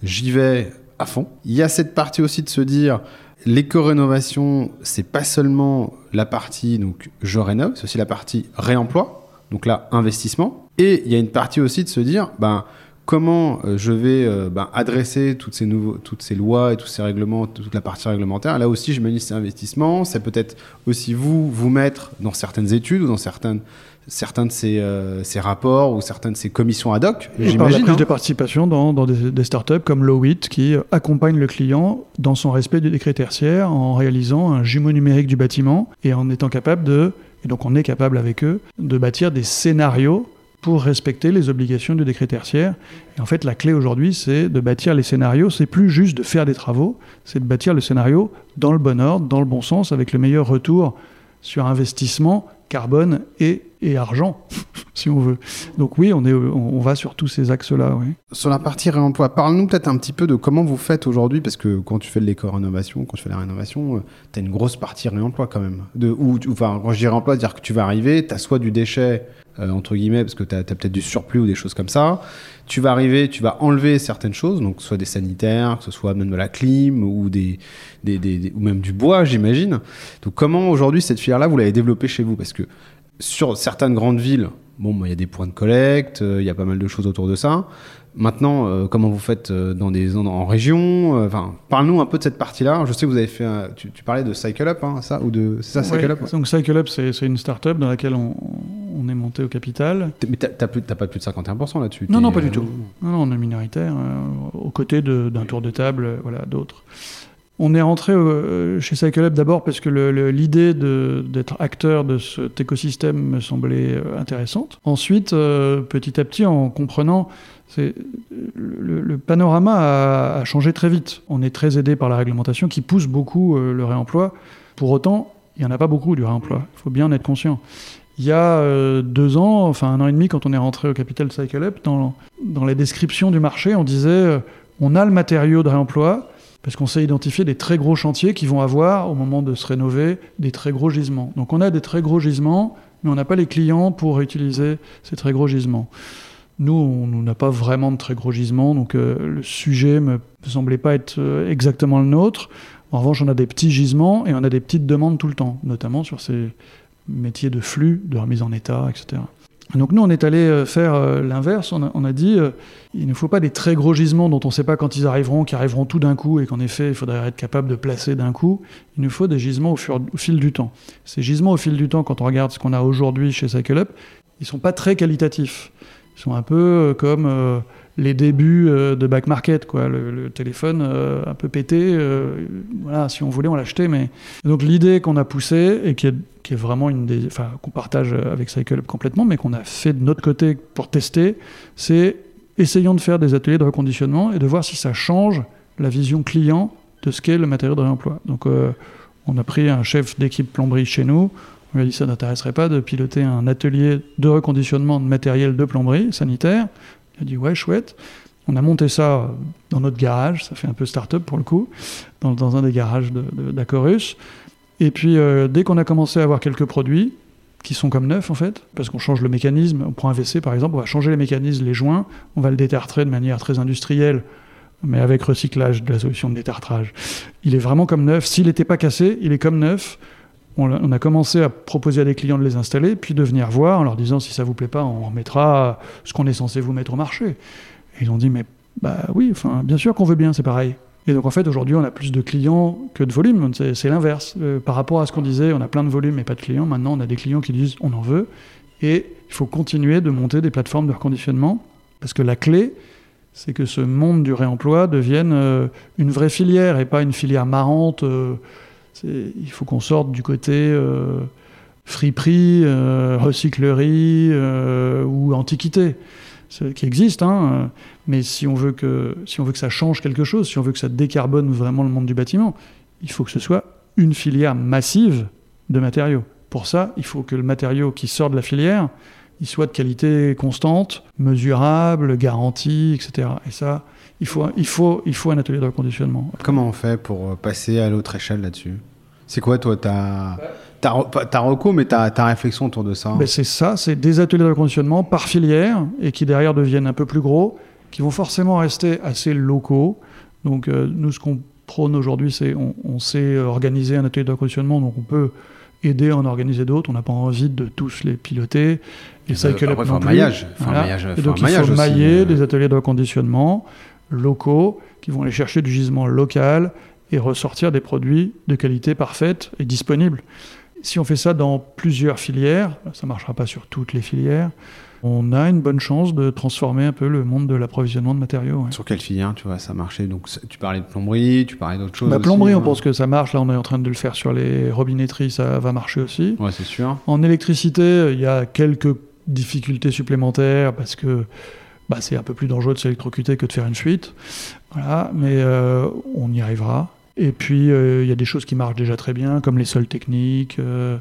j'y vais à fond. Il y a cette partie aussi de se dire, l'éco-rénovation, c'est pas seulement la partie, donc, je rénove, c'est aussi la partie réemploi. Donc là, investissement. Et il y a une partie aussi de se dire, ben, comment euh, je vais euh, ben, adresser toutes ces, nouveaux, toutes ces lois et tous ces règlements, toute la partie réglementaire. Là aussi, je me dis, c'est investissement. C'est peut-être aussi vous, vous mettre dans certaines études ou dans certaines certains de ces, euh, ces, rapports ou certaines de ces commissions ad hoc. J'imagine. la prise de participation dans, dans des, des, startups comme Lowit qui accompagne le client dans son respect du décret tertiaire en réalisant un jumeau numérique du bâtiment et en étant capable de, et donc on est capable avec eux, de bâtir des scénarios pour respecter les obligations du décret tertiaire. Et en fait, la clé aujourd'hui, c'est de bâtir les scénarios. C'est plus juste de faire des travaux, c'est de bâtir le scénario dans le bon ordre, dans le bon sens, avec le meilleur retour sur investissement, carbone et, et argent, si on veut. Donc oui, on, est, on va sur tous ces axes-là. Sur la partie réemploi, parle-nous peut-être un petit peu de comment vous faites aujourd'hui, parce que quand tu fais de l'éco-rénovation, quand tu fais la rénovation, euh, tu as une grosse partie réemploi quand même. Ou, enfin, quand je dis réemploi, c'est-à-dire que tu vas arriver, tu as soit du déchet euh, entre guillemets, parce que tu as, peut-être du surplus ou des choses comme ça. Tu vas arriver, tu vas enlever certaines choses, donc soit des sanitaires, que ce soit même de la clim ou, des, des, ou même du bois, j'imagine. Donc comment aujourd'hui cette filière-là, vous l'avez développée chez vous? Parce que sur certaines grandes villes, bon, bah, il y a des points de collecte, euh, il y a pas mal de choses autour de ça. Maintenant, euh, comment vous faites euh, dans des en région euh, Enfin, parle-nous un peu de cette partie-là. Je sais que vous avez fait, tu, parlais de Cycle Up, hein, ça ou de c'est ça Cycle Up. Donc Cycle Up, c'est une start-up dans laquelle on, est monté au capital. Mais t'as pas plus de 51% là-dessus Non, non, pas du tout. Non, non, on est minoritaire, aux côtés d'un tour de table, voilà, d'autres. On est rentré chez Cycle Up d'abord parce que l'idée d'être acteur de cet écosystème me semblait intéressante. Ensuite, petit à petit, en comprenant le, panorama a, changé très vite. On est très aidé par la réglementation qui pousse beaucoup euh, le réemploi. Pour autant, il n'y en a pas beaucoup du réemploi. Il faut bien en être conscient. Il y a euh, deux ans, enfin un an et demi, quand on est rentré au Capital Cycle Up, dans, dans les descriptions du marché, on disait euh, on a le matériau de réemploi parce qu'on sait identifier des très gros chantiers qui vont avoir, au moment de se rénover, des très gros gisements. Donc on a des très gros gisements, mais on n'a pas les clients pour utiliser ces très gros gisements. Nous, on n'a pas vraiment de très gros gisements, donc euh, le sujet me semblait pas être euh, exactement le nôtre. En revanche, on a des petits gisements et on a des petites demandes tout le temps, notamment sur ces métiers de flux, de remise en état, etc. Donc nous, on est allé euh, faire l'inverse. On, a dit, il ne faut pas des très gros gisements dont on ne sait pas quand ils arriveront, qui arriveront tout d'un coup, et qu'en effet, il faudrait être capable de placer d'un coup. Il nous faut des gisements au, au, fil du temps. Ces gisements au fil du temps, quand on regarde ce qu'on a aujourd'hui chez Cycle Up, ils sont pas très qualitatifs sont un peu euh, comme euh, les débuts euh, de back market, quoi. Le, téléphone un peu pété. voilà, si on voulait, on l'achetait. Mais donc l'idée qu'on a poussée et qui est, vraiment une des, enfin, qu'on partage avec Cycle complètement, mais qu'on a fait de notre côté pour tester, c'est essayons de faire des ateliers de reconditionnement et de voir si ça change la vision client de ce qu'est le matériau de réemploi. Donc on a pris un chef d'équipe plomberie chez nous, on lui a dit ça n'intéresserait pas de piloter un atelier de reconditionnement de matériel de plomberie sanitaire. Il a dit ouais, chouette. On a monté ça dans notre garage, ça fait un peu start-up pour le coup, dans, un des garages d'Acorus. Et puis euh, dès qu'on a commencé à avoir quelques produits, qui sont comme neufs en fait, parce qu'on change le mécanisme, on prend un WC par exemple, on va changer les mécanismes, les joints, on va le détartrer de manière très industrielle, mais avec recyclage de la solution de détartrage. Il est vraiment comme neuf, s'il n'était pas cassé, il est comme neuf, on, a commencé à proposer à des clients de les installer, puis de venir voir en leur disant si ça vous plaît pas, on remettra ce qu'on est censé vous mettre au marché. Et ils ont dit mais bah oui, bien sûr qu'on veut bien, c'est pareil. Et donc en fait aujourd'hui on a plus de clients que de volume, c'est l'inverse. Euh, par rapport à ce qu'on disait, on a plein de volumes mais pas de clients. Maintenant on a des clients qui disent on en veut et il faut continuer de monter des plateformes de reconditionnement parce que la clé c'est que ce monde du réemploi devienne euh, une vraie filière et pas une filière marrante. Euh, il faut qu'on sorte du côté euh, friperie, euh, recyclerie euh, ou antiquité, qui existe. Hein, mais si on, veut que, si on veut que ça change quelque chose, si on veut que ça décarbone vraiment le monde du bâtiment, il faut que ce soit une filière massive de matériaux. Pour ça, il faut que le matériau qui sort de la filière, il soit de qualité constante, mesurable, garantie, etc. Et ça, il faut, il faut, il faut un atelier de reconditionnement. Comment on fait pour passer à l'autre échelle là-dessus? C'est quoi, toi, ta, ta, recours, mais ta, ta, réflexion autour de ça ben C'est ça, c'est des ateliers de reconditionnement par filière et qui derrière deviennent un peu plus gros, qui vont forcément rester assez locaux. Donc, euh, nous, ce qu'on prône aujourd'hui, c'est on, on, sait organiser un atelier de reconditionnement, donc on peut aider à en organiser d'autres. On n'a pas envie de tous les piloter. Et ça, que il faut un maillage. Et donc, il faut mailler des ateliers de reconditionnement locaux qui vont aller chercher du gisement local et ressortir des produits de qualité parfaite et disponibles. Si on fait ça dans plusieurs filières, ça ne marchera pas sur toutes les filières, on a une bonne chance de transformer un peu le monde de l'approvisionnement de matériaux. Sur quelle filière tu vois ça marcher Donc tu parlais de plomberie, tu parlais d'autres choses. La bah, plomberie, on pense que ça marche. Là, on est en train de le faire sur les robinetteries, ça va marcher aussi. Ouais, c'est sûr. En électricité, il y a quelques difficultés supplémentaires parce que bah, c'est un peu plus dangereux de s'électrocuter que de faire une fuite. Voilà, mais euh, on y arrivera. Et puis, euh, il y a des choses qui marchent déjà très bien, comme les sols techniques, euh,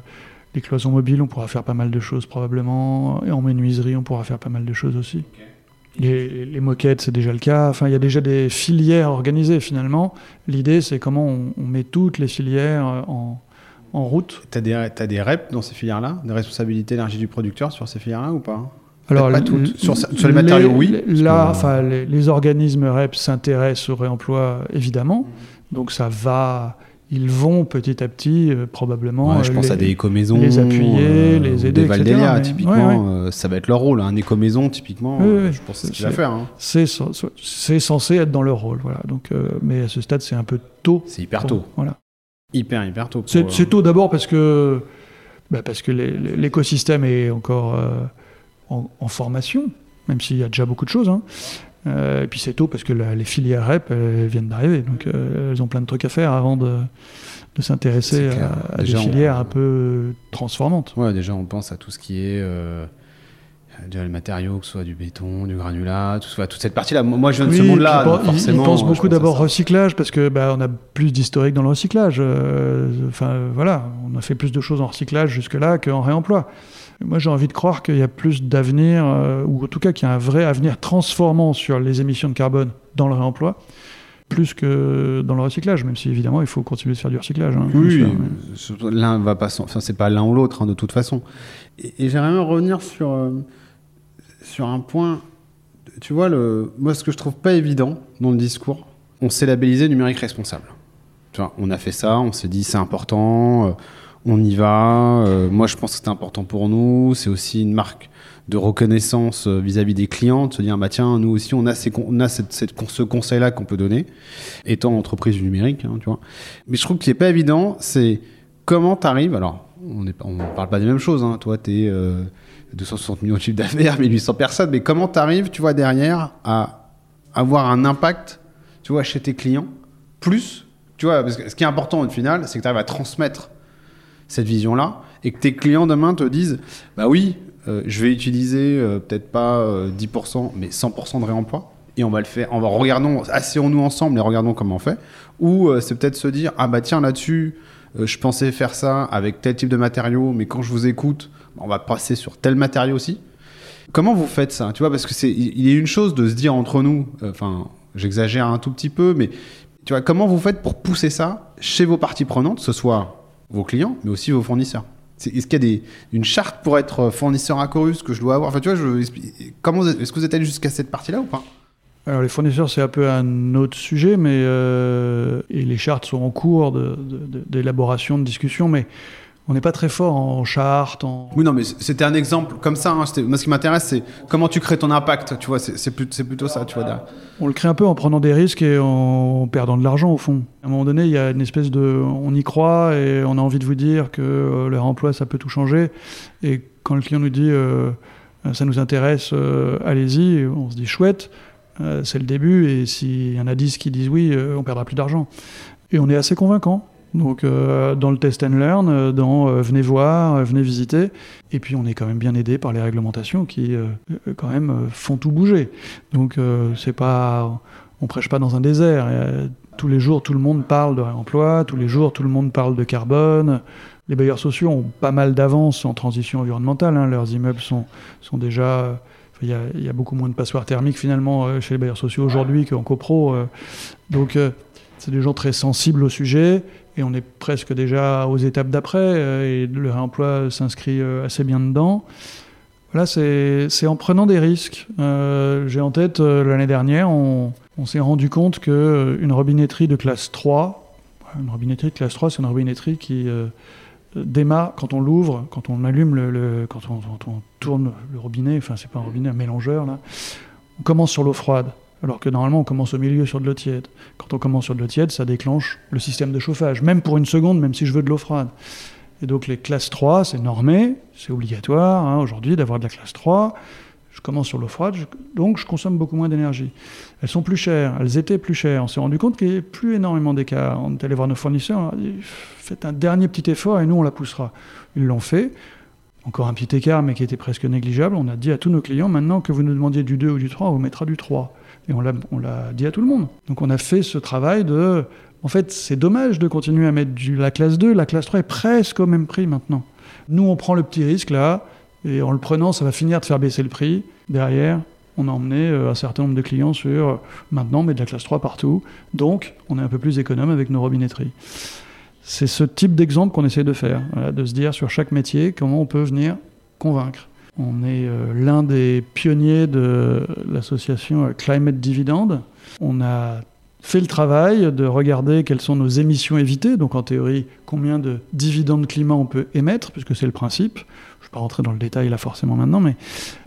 les cloisons mobiles, on pourra faire pas mal de choses probablement. Et en menuiserie, on pourra faire pas mal de choses aussi. Les, moquettes, c'est déjà le cas. Enfin, il y a déjà des filières organisées finalement. L'idée, c'est comment on, met toutes les filières en, en route. Tu as des, as des REP dans ces filières-là? Des responsabilités énergie du producteur sur ces filières-là ou pas? Alors, pas toutes. Sur, les matériaux, oui. Là, enfin, les, organismes REP s'intéressent au réemploi, évidemment. Donc ça va, ils vont petit à petit, euh, probablement. je pense à des éco-maisons. Les appuyer, euh, les aider. Des Valdélia, typiquement, euh, ça va être leur rôle. Un éco-maison, typiquement, je pense que c'est ce qu'il va faire. Hein. C'est censé être dans leur rôle. Voilà. Donc, mais à ce stade, c'est un peu tôt. C'est hyper tôt. Voilà. Hyper, hyper tôt. C'est tôt d'abord parce que, bah, parce que l'écosystème est encore en, formation, même s'il y a déjà beaucoup de choses. Hein. Euh, et puis c'est tôt parce que les filières REP viennent d'arriver, donc euh, elles ont plein de trucs à faire avant de, s'intéresser à, des filières un peu transformantes. Ouais, déjà on pense à tout ce qui est euh, les matériaux, que ce soit du béton, du granulat, tout, toute cette partie-là. Moi, je viens de ce monde-là, forcément. Ils pensent beaucoup d'abord recyclage parce que bah, on a plus d'historique dans le recyclage. Enfin, voilà, on a fait plus de choses en recyclage jusque-là qu'en réemploi. Moi, j'ai envie de croire qu'il y a plus d'avenir, euh, ou en tout cas qu'il y a un vrai avenir transformant sur les émissions de carbone dans le réemploi, plus que dans le recyclage, même si évidemment il faut continuer de faire du recyclage. Hein, oui, l'un va pas, enfin c'est pas l'un ou l'autre hein, de toute façon. Et, j'aimerais même revenir sur euh, sur un point. Tu vois, le, moi, ce que je trouve pas évident dans le discours, on s'est labellisé numérique responsable. Tu vois, on a fait ça, on s'est dit c'est important. Euh, on y va. Euh, moi, je pense que c'est important pour nous. C'est aussi une marque de reconnaissance euh, vis-à-vis des clients, de se dire, bah tiens, nous aussi, on a, ce conseil-là qu'on peut donner, étant entreprise numérique, hein, tu vois. Mais je trouve qu'il n'est pas évident, c'est comment tu arrives, alors, on ne on parle pas des mêmes choses, hein. toi, tu es 260 millions de chiffres d'affaires, 1800 personnes, mais comment tu arrives, tu vois, derrière, à avoir un impact, tu vois, chez tes clients, plus, tu vois, parce que ce qui est important au final, c'est que tu arrives à transmettre cette vision-là, et que tes clients demain te disent, bah oui, euh, je vais utiliser euh, peut-être pas 10%, euh, mais 100% de réemploi, et on va le faire, on va regardons, asseyons-nous ensemble et regardons comment on fait, ou c'est peut-être se dire, ah bah tiens là-dessus, je pensais faire ça avec tel type de matériaux, mais quand je vous écoute, on va passer sur tel matériau aussi. Comment vous faites ça? Tu vois, parce que c'est, il une chose de se dire entre nous, enfin, j'exagère un tout petit peu, mais tu vois, comment vous faites pour pousser ça chez vos parties prenantes, ce soit vos clients, mais aussi vos fournisseurs. Est-ce qu'il y a des, une charte pour être fournisseur à Chorus que je dois avoir? Enfin, tu vois, comment est-ce que vous êtes allé jusqu'à cette partie-là ou pas? Alors les fournisseurs, c'est un peu un autre sujet, mais euh, et les chartes sont en cours d'élaboration, de, de, discussion, mais on n'est pas très fort en charte. En... Oui, non, mais c'était un exemple comme ça. Hein. Moi, ce qui m'intéresse, c'est comment tu crées ton impact. Tu vois, c'est plutôt ça. Tu vois. On le crée un peu en prenant des risques et en perdant de l'argent au fond. À un moment donné, il y a une espèce de, on y croit et on a envie de vous dire que euh, leur emploi, ça peut tout changer. Et quand le client nous dit, euh, ça nous intéresse, euh, allez-y, on se dit chouette. c'est le début et s'il y en a 10 qui disent oui, on perdra plus d'argent. Et on est assez convaincant. Donc euh, dans le test and learn, euh, dans euh, venez voir, venez visiter. Et puis on est quand même bien aidé par les réglementations qui quand même font tout bouger. Donc c'est pas, on prêche pas dans un désert. tous les jours, tout le monde parle de réemploi. Tous les jours, tout le monde parle de carbone. Les bailleurs sociaux ont pas mal d'avance en transition environnementale. Hein. Leurs immeubles sont, sont déjà il y, y, a, beaucoup moins de passoires thermiques finalement chez les bailleurs sociaux aujourd'hui qu'en copro. donc c'est des gens très sensibles au sujet et on est presque déjà aux étapes d'après, euh, et le réemploi s'inscrit euh, assez bien dedans. Voilà, c'est en prenant des risques. Euh, j'ai en tête, l'année dernière, on, s'est rendu compte qu'une robinetterie de classe 3, une robinetterie de classe 3, c'est une robinetterie qui démarre quand on l'ouvre, quand on allume le, quand, on, quand, on, tourne le robinet, enfin c'est pas un robinet, un mélangeur là, on commence sur l'eau froide, alors que normalement on commence au milieu sur de l'eau tiède. Quand on commence sur de l'eau tiède, ça déclenche le système de chauffage, même pour une seconde, même si je veux de l'eau froide. Et donc les classes 3, c'est normé, c'est obligatoire hein, aujourd'hui d'avoir de la classe 3. Je commence sur l'eau froide, donc je consomme beaucoup moins d'énergie. Elles sont plus chères, elles étaient plus chères. On s'est rendu compte qu'il n'y avait plus énormément d'écart. On est allé voir nos fournisseurs, on a dit faites un dernier petit effort et nous on la poussera. Ils l'ont fait. Encore un petit écart, mais qui était presque négligeable. On a dit à tous nos clients maintenant que vous nous demandiez du 2 ou du 3, on vous mettra du 3. Et on l'a dit à tout le monde. Donc on a fait ce travail de. En fait, c'est dommage de continuer à mettre du, la classe 2. La classe 3 est presque au même prix maintenant. Nous, on prend le petit risque là. Et en le prenant, ça va finir de faire baisser le prix. Derrière, on a emmené euh, un certain nombre de clients sur euh, maintenant, mais de la classe 3 partout. Donc, on est un peu plus économe avec nos robinetteries. C'est ce type d'exemple qu'on essaie de faire, de se dire sur chaque métier comment on peut venir convaincre. On est euh, l'un des pionniers de l'association Climate Dividend. On a fait le travail de regarder quelles sont nos émissions évitées, donc en théorie combien de dividendes climat on peut émettre, puisque c'est le principe. Je ne vais pas rentrer dans le détail là forcément maintenant, mais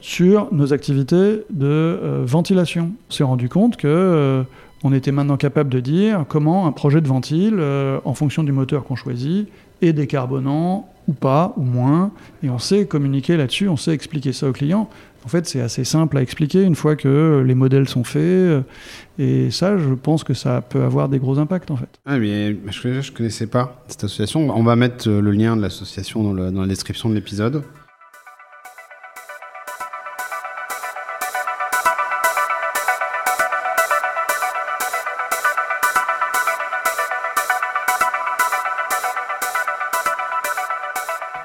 sur nos activités de euh, ventilation. On s'est rendu compte que euh, on était maintenant capable de dire comment un projet de ventile, euh, en fonction du moteur qu'on choisit, est décarbonant ou pas, ou moins, et on sait communiquer là-dessus, on sait expliquer ça aux clients. En fait, c'est assez simple à expliquer une fois que les modèles sont faits. Et ça, je pense que ça peut avoir des gros impacts, en fait. Ah, mais je ne connaissais pas cette association. On va mettre le lien de l'association dans, dans la description de l'épisode.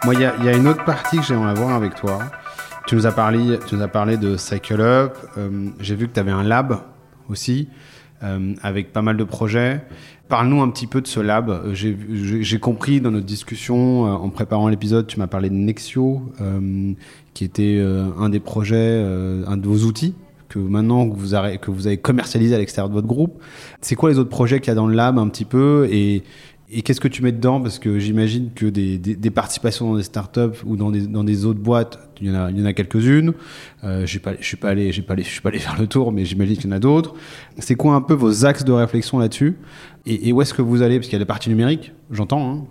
Moi, il y, a une autre partie que j'aimerais voir avec toi. Tu nous as parlé, tu nous as parlé de Cycle Up. Euh, j'ai vu que tu avais un lab aussi, euh, avec pas mal de projets. Parle-nous un petit peu de ce lab. Euh, j'ai compris dans notre discussion, en préparant l'épisode, tu m'as parlé de Nexio, qui était un des projets, un de vos outils que maintenant que vous, avez, commercialisé à l'extérieur de votre groupe. C'est quoi les autres projets qu'il y a dans le lab un petit peu et qu'est-ce que tu mets dedans? Parce que j'imagine que des, participations dans des startups ou dans des, dans des autres boîtes, il y en a, quelques-unes. Euh, je ne suis pas allé, je suis pas allé faire le tour, mais j'imagine qu'il y en a d'autres. C'est quoi un peu vos axes de réflexion là-dessus? Et, où est-ce que vous allez? Parce qu'il y a la partie numérique, j'entends, hein,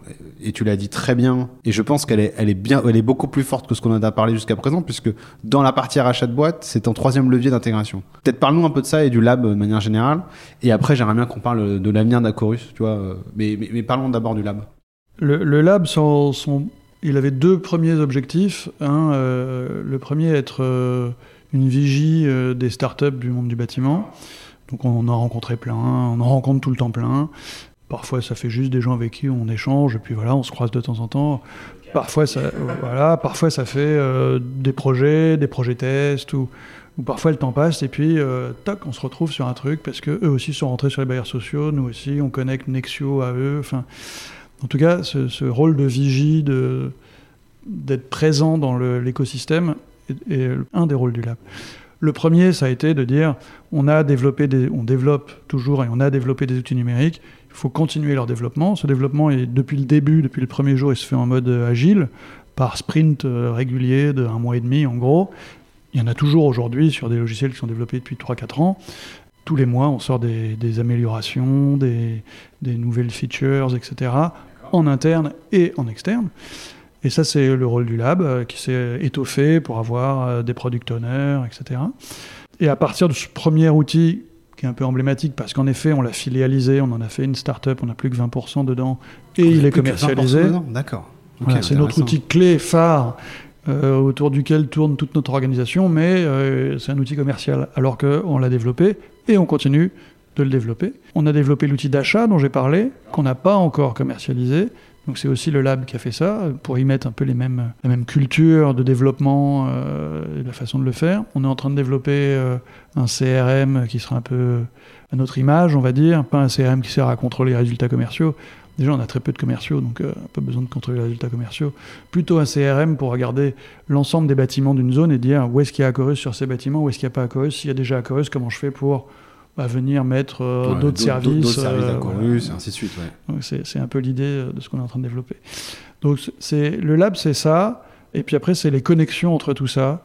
et tu l'as dit très bien. Et je pense qu'elle est, bien, elle est beaucoup plus forte que ce qu'on a parlé jusqu'à présent, puisque dans la partie rachat de boîte, c'est un troisième levier d'intégration. Peut-être parle-nous un peu de ça et du lab de manière générale. Et après, j'aimerais bien qu'on parle de l'avenir d'Acorus, tu vois. Euh, mais, mais, parlons d'abord du lab. Le, lab, son, il avait deux premiers objectifs. Un, euh, le premier, être euh, une vigie des startups du monde du bâtiment. Donc on en a rencontré plein, on en rencontre tout le temps plein. Parfois, ça fait juste des gens avec qui on échange, et puis voilà, on se croise de temps en temps. Parfois, ça, voilà, parfois ça fait euh, des projets, des projets tests, ou, parfois le temps passe, et puis euh, toc, on se retrouve sur un truc, parce que eux aussi sont rentrés sur les bailleurs sociaux, nous aussi, on connecte Nexio à eux. Enfin, en tout cas, ce, rôle de vigie, d'être présent dans l'écosystème, est un des rôles du lab. Le premier, ça a été de dire on a développé des, on développe toujours et on a développé des outils numériques. Il faut continuer leur développement. Ce développement est depuis le début, depuis le premier jour, il se fait en mode euh, agile, par sprint euh, régulier de un mois et demi en gros. Il y en a toujours aujourd'hui sur des logiciels qui sont développés depuis 3-4 ans. Tous les mois, on sort des, améliorations, des, des, nouvelles features, etc., en interne et en externe. Et ça, c'est le rôle du lab euh, qui s'est étoffé pour avoir euh, des product owners, etc. Et à partir de ce premier outil qui est un peu emblématique parce qu'en effet, on l'a filialisé, on en a fait une start-up, on a plus que 20% dedans et il est commercialisé. D'accord. c'est notre outil clé phare euh, autour duquel tourne toute notre organisation, mais c'est un outil commercial alors qu'on l'a développé et on continue de le développer. On a développé l'outil d'achat dont j'ai parlé, qu'on n'a pas encore commercialisé, donc c'est aussi le lab qui a fait ça, pour y mettre un peu les mêmes, la même culture de développement euh, et la façon de le faire. On est en train de développer euh, un CRM qui sera un peu à notre image, on va dire, pas un CRM qui sert à contrôler les résultats commerciaux. Déjà, on a très peu de commerciaux, donc euh, pas besoin de contrôler les résultats commerciaux. Plutôt un CRM pour regarder l'ensemble des bâtiments d'une zone et dire où est-ce qu'il y a Acorus sur ces bâtiments, où est-ce qu'il n'y a pas Acorus. S'il y a déjà Acorus, comment je fais pour bah, venir mettre euh, Ouais, d'autres services. D'autres services euh, et ainsi de suite. Ouais. Donc c'est un peu l'idée euh, de ce qu'on est en train de développer. Donc c'est le lab, c'est ça. Et puis après, c'est les connexions entre tout ça.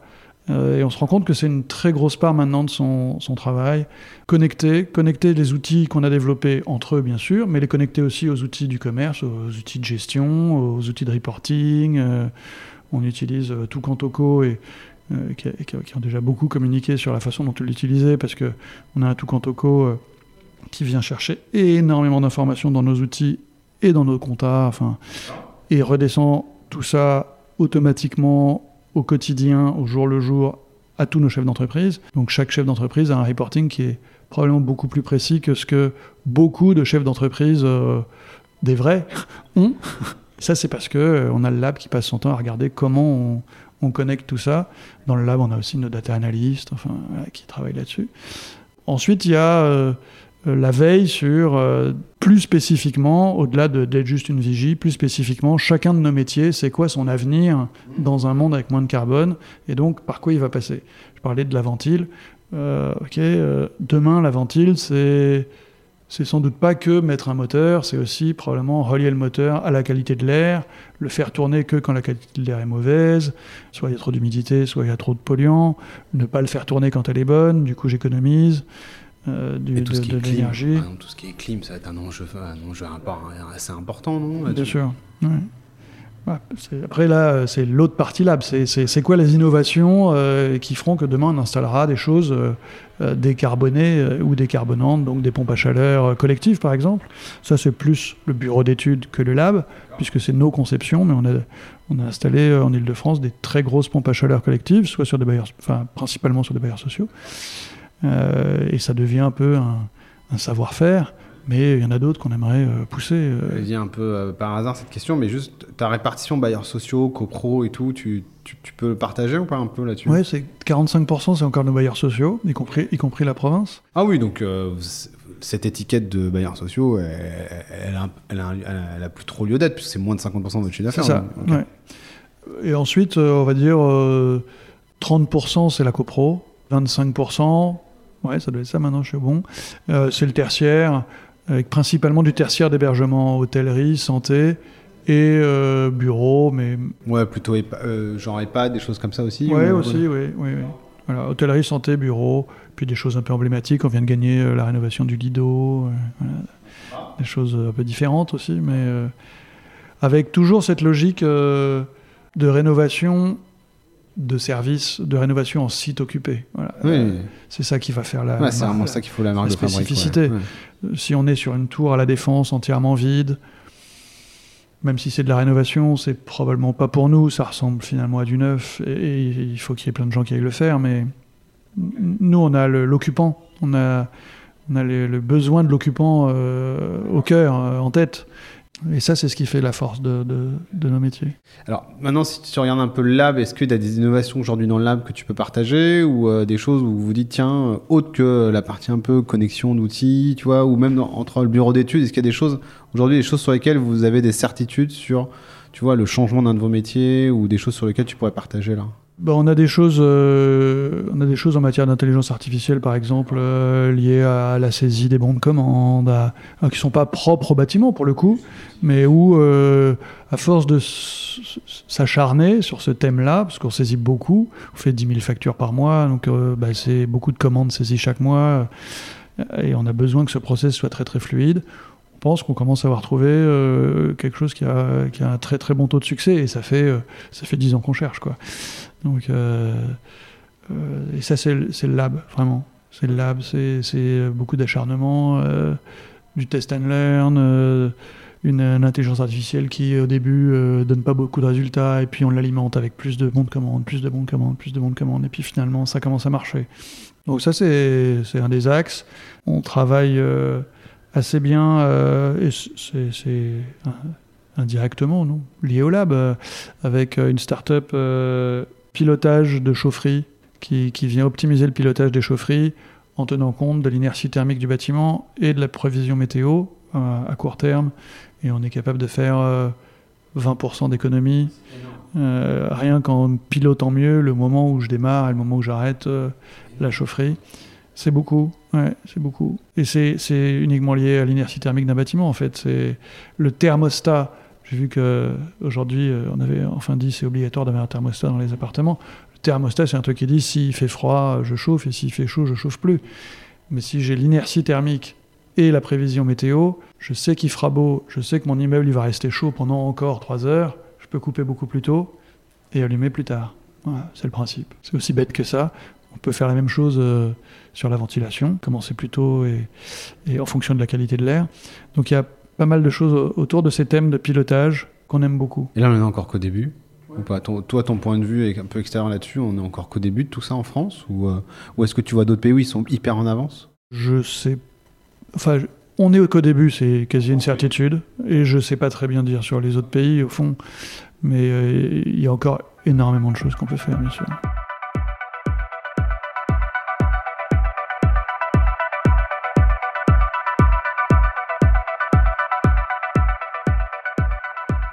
Euh, et on se rend compte que c'est une très grosse part maintenant de son, travail. Connecter, connecter les outils qu'on a développés entre eux, bien sûr, mais les connecter aussi aux outils du commerce, aux outils de gestion, aux outils de reporting. Euh, on utilise euh, tout Cantoco et qui, qui- ont déjà beaucoup communiqué sur la façon dont ils l'utilisaient parce que on a un tout Cantoco euh, qui vient chercher énormément d'informations dans nos outils et dans nos comptas, enfin, et redescend tout ça automatiquement au quotidien, au jour le jour, à tous nos chefs d'entreprise. Donc chaque chef d'entreprise a un reporting qui est probablement beaucoup plus précis que ce que beaucoup de chefs d'entreprise, euh, des vrais, ont. Ça, c'est parce que euh, on a le lab qui passe son temps à regarder comment on, on connecte tout ça. Dans le lab, on a aussi nos data analystes, enfin, qui travaillent là-dessus. Ensuite, il y a euh, la veille sur, euh, plus spécifiquement, au-delà de- d'être juste une vigie, plus spécifiquement, chacun de nos métiers, c'est quoi son avenir dans un monde avec moins de carbone, et donc par quoi il va passer. Je parlais de la ventile. Euh, euh, demain, la ventile, c'est c'est sans doute pas que mettre un moteur, c'est aussi probablement relier le moteur à la qualité de l'air, le faire tourner que quand la qualité de l'air est mauvaise, soit il y a trop d'humidité, soit il y a trop de polluants, ne pas le faire tourner quand elle est bonne, du coup j'économise euh, du- tout de, de l'énergie. par exemple, tout ce qui est clim, ça va être un enjeu, un enjeu assez important, non Bien sûr. ouais. Ouais, c'est- après là, euh, c'est l'autre partie lab. C'est- quoi les innovations euh, qui feront que demain on installera des choses euh, décarbonées euh, ou décarbonantes, donc des pompes à chaleur collectives par exemple? Ça c'est plus le bureau d'études que le lab, puisque c'est nos conceptions, mais on a, on a installé en Ile-de-France des très grosses pompes à chaleur collectives, soit sur des bailleurs, enfin principalement sur des bailleurs sociaux. Euh, et ça devient un peu un, un savoir-faire, mais il y en a d'autres qu'on aimerait euh, pousser. euh, Je vais dire un peu euh, par hasard cette question, mais juste ta répartition bailleurs sociaux, copro et tout, tu, tu, tu peux le partager ou pas un peu là-dessus? Ouais, c'est 45%, c'est encore nos bailleurs sociaux, y compris, y compris la province. Ah oui, donc euh, cette étiquette de bailleurs sociaux, elle, elle, a, elle, a, elle a- elle a plus trop lieu d'être, puisque c'est moins de 50% de votre chiffre d'affaires. ça. donc, ok. ouais. Et ensuite, euh, on va dire euh, 30%, c'est la copro, 25%, ouais, ça doit être ça maintenant, je suis bon. Euh, c'est le tertiaire, avec principalement du tertiaire d'hébergement, hôtellerie, santé et euh, bureau, mais Ouais, plutôt épa- euh, genre EHPAD, des choses comme ça aussi Ouais, ou- aussi, oui, oui, oui. Voilà, hôtellerie, santé, bureau, puis des choses un peu emblématiques. On vient de gagner euh, la rénovation du Lido, euh, des choses un peu différentes aussi, mais avec toujours cette logique de rénovation de services, de rénovation en site occupé. Voilà. Oui, Euh, c'est ça qui va faire la. ouais, c'est la- vraiment ça qu'il faut la marque la de fabrique. ouais. spécificité. Ouais. Si on est sur une tour à la défense entièrement vide, même si c'est de la rénovation, c'est probablement pas pour nous. Ça ressemble finalement à du neuf et, et il faut qu'il y ait plein de gens qui aillent le faire. Mais nous, on a l'occupant, on a, on a le, le besoin de l'occupant euh, au cœur, euh, en tête. Et ça, c'est ce qui fait la force de, de- nos métiers. Alors maintenant, si tu regardes un peu le lab, est-ce qu'il y a des innovations aujourd'hui dans le lab que tu peux partager ou euh, des choses où vous vous dites, tiens, euh, autre que la partie un peu connexion d'outils, tu vois, ou même entre le bureau d'études, est-ce qu'il y a des choses aujourd'hui, des choses sur lesquelles vous avez des certitudes sur, tu vois, le changement d'un de vos métiers ou des choses sur lesquelles tu pourrais partager là? Ben, on a des choses, euh, on a des choses en matière d'intelligence artificielle, par exemple, euh, liées à la saisie des bons de commande, à- qui sont pas propres au bâtiment pour le coup, mais où, euh, à force de s'acharner sur ce thème-là, parce qu'on saisit beaucoup, on fait 10 000 factures par mois, donc bah, c'est beaucoup de commandes saisies chaque mois, et on a besoin que ce process soit très très fluide. On pense qu'on commence à avoir trouvé quelque chose qui a, un très très bon taux de succès, et ça fait, ça fait 10 ans qu'on cherche, quoi. Donc, euh, euh, et ça, c'est le, lab, vraiment. C'est le lab, c'est beaucoup d'acharnement, euh, du test and learn, une, intelligence artificielle qui, au début, euh, donne pas beaucoup de résultats, et puis on l'alimente avec plus de bons de commande, plus de bons de commande, plus de bons de commande, et puis finalement, ça commence à marcher. Donc ça, c'est un des axes. On travaille assez bien, et c'est indirectement, non, lié au lab, avec une start-up pilotage de chaufferie qui, qui vient optimiser le pilotage des chaufferies en tenant compte de l'inertie thermique du bâtiment et de la prévision météo euh, à court terme. Et on est capable de faire euh, 20% d'économie euh, rien qu'en pilotant mieux le moment où je démarre et le moment où j'arrête euh, la chaufferie. C'est beaucoup. C'est beaucoup. Et c'est uniquement lié à l'inertie thermique d'un bâtiment, en fait. C'est le thermostat. J'ai vu qu'aujourd'hui, on avait enfin dit c'est obligatoire d'avoir un thermostat dans les appartements. Le thermostat, c'est un truc qui dit s'il fait froid, je chauffe, et s'il fait chaud, je chauffe plus. Mais si j'ai l'inertie thermique et la prévision météo, je sais qu'il fera beau, je sais que mon immeuble il va rester chaud pendant encore 3 heures, je peux couper beaucoup plus tôt et allumer plus tard. C'est le principe. C'est aussi bête que ça. On peut faire la même chose euh, sur la ventilation, commencer plus tôt et, et en fonction de la qualité de l'air. Donc il y a pas mal de choses autour de ces thèmes de pilotage qu'on aime beaucoup. Et là, on est encore qu'au début ou pas Ton- Toi, ton point de vue est un peu extérieur là-dessus. On est encore qu'au début de tout ça en France Ou, euh, ou est-ce que tu vois d'autres pays où ils sont hyper en avance? Je sais. Enfin, je- on est qu'au début, c'est quasi une certitude. Et je sais pas très bien dire sur les autres pays, au fond. Mais euh, il y a encore énormément de choses qu'on peut faire, bien sûr.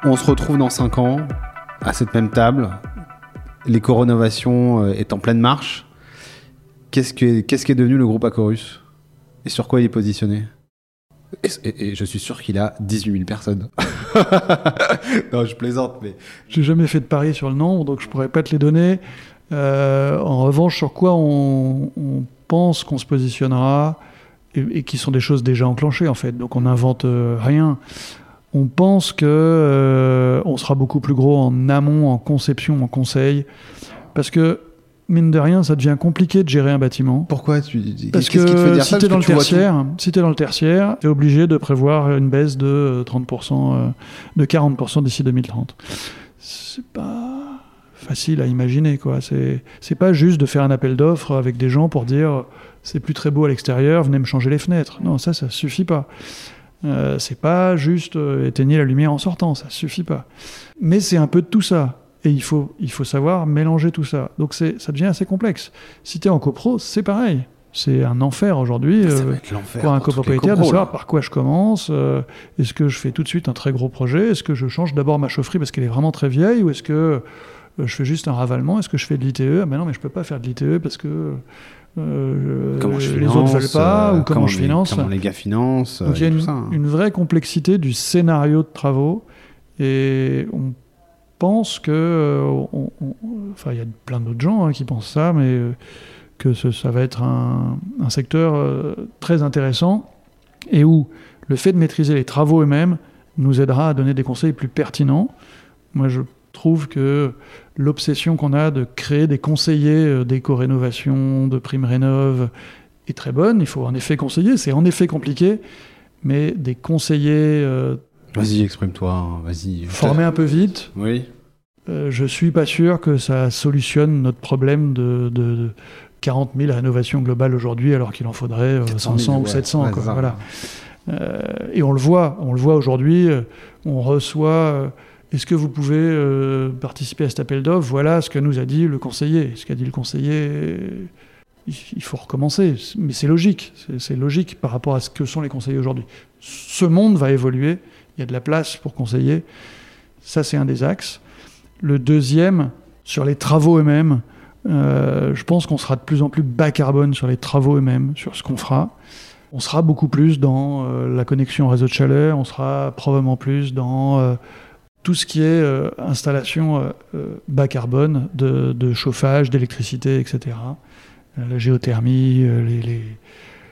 On se retrouve dans 5 ans à cette même table. L'éco-rénovation euh, est en pleine marche. Qu'est-ce que- qu'est-ce qui est devenu le groupe Acorus? Et sur quoi il est positionné? Et, et- et je suis sûr qu'il a 18 000 personnes. non, je plaisante, mais J'ai jamais fait de pari sur le nombre, donc je pourrais pas te les donner. Euh, en revanche, sur quoi on, on pense qu'on se positionnera et, et qui sont des choses déjà enclenchées en fait. Donc on n'invente euh, rien. On pense que euh, on sera beaucoup plus gros en amont, en conception, en conseil, parce que mine de rien, ça devient compliqué de gérer un bâtiment. pourquoi tu Parce qu'est-ce que qui te fait dire si t'es Parce dans que le tu vois tout. tertiaire, si t'es dans le tertiaire, t'es obligé de prévoir une baisse de euh, 30%, euh, de 40% d'ici 2030. C'est pas facile à imaginer, quoi. C'est pas juste de faire un appel d'offres avec des gens pour dire c'est plus très beau à l'extérieur, venez me changer les fenêtres. Non, ça, ça suffit pas. Euh, c'est pas juste euh, éteignez la lumière en sortant, ça suffit pas. Mais c'est un peu de tout ça. Et il faut, il faut savoir mélanger tout ça. Donc ça devient assez complexe. Si tu es en copro, c'est pareil. C'est un enfer aujourd'hui. Ça euh, pour un copropriétaire de savoir là. par quoi je commence. euh, est-ce que je fais tout de suite un très gros projet Est-ce que je change d'abord ma chaufferie parce qu'elle est vraiment très vieille Ou est-ce que euh, je fais juste un ravalement Est-ce que je fais de l'ITE? Ah ben non, mais je peux pas faire de l'ITE parce que euh, je- Comment je les finance, autres veulent pas euh, ou comment, je les- finance. Comment les gars financent. Donc il y a tout une, ça, hein. une vraie complexité du scénario de travaux et on pense que, euh, on- on- enfin il y a plein d'autres gens hein, qui pensent ça, mais euh, que ce- ça va être un, un secteur euh, très intéressant et où le fait de maîtriser les travaux eux-mêmes nous aidera à donner des conseils plus pertinents. Moi je trouve que l'obsession qu'on a de créer des conseillers euh, d'éco-rénovation, de prime rénov est très bonne. Il faut en effet conseiller, c'est en effet compliqué, mais des conseillers euh, Vas-y, exprime-toi. hein, Vas-y. formés un peu vite, Oui. euh, je suis pas sûr que ça solutionne notre problème de, de- de 40 000 rénovations globales aujourd'hui, alors qu'il en faudrait euh, 400 000, 500 ou ouais. 700. Ouais, quoi, voilà. Euh, et on le voit, on le voit aujourd'hui. euh, on reçoit. Est-ce que vous pouvez euh, participer à cet appel d'offres? Voilà ce que nous a dit le conseiller. Ce qu'a dit le conseiller, il, faut recommencer. Mais c'est logique. C'est- logique par rapport à ce que sont les conseillers aujourd'hui. Ce monde va évoluer. Il y a de la place pour conseiller. Ça, c'est un des axes. Le deuxième, sur les travaux eux-mêmes, euh, je pense qu'on sera de plus en plus bas carbone sur les travaux eux-mêmes, sur ce qu'on fera. On sera beaucoup plus dans euh, la connexion au réseau de chaleur, on sera probablement plus dans tout ce qui est euh, installation euh, euh, bas carbone de, de chauffage, d'électricité, etc. Euh, la géothermie, euh, les, les-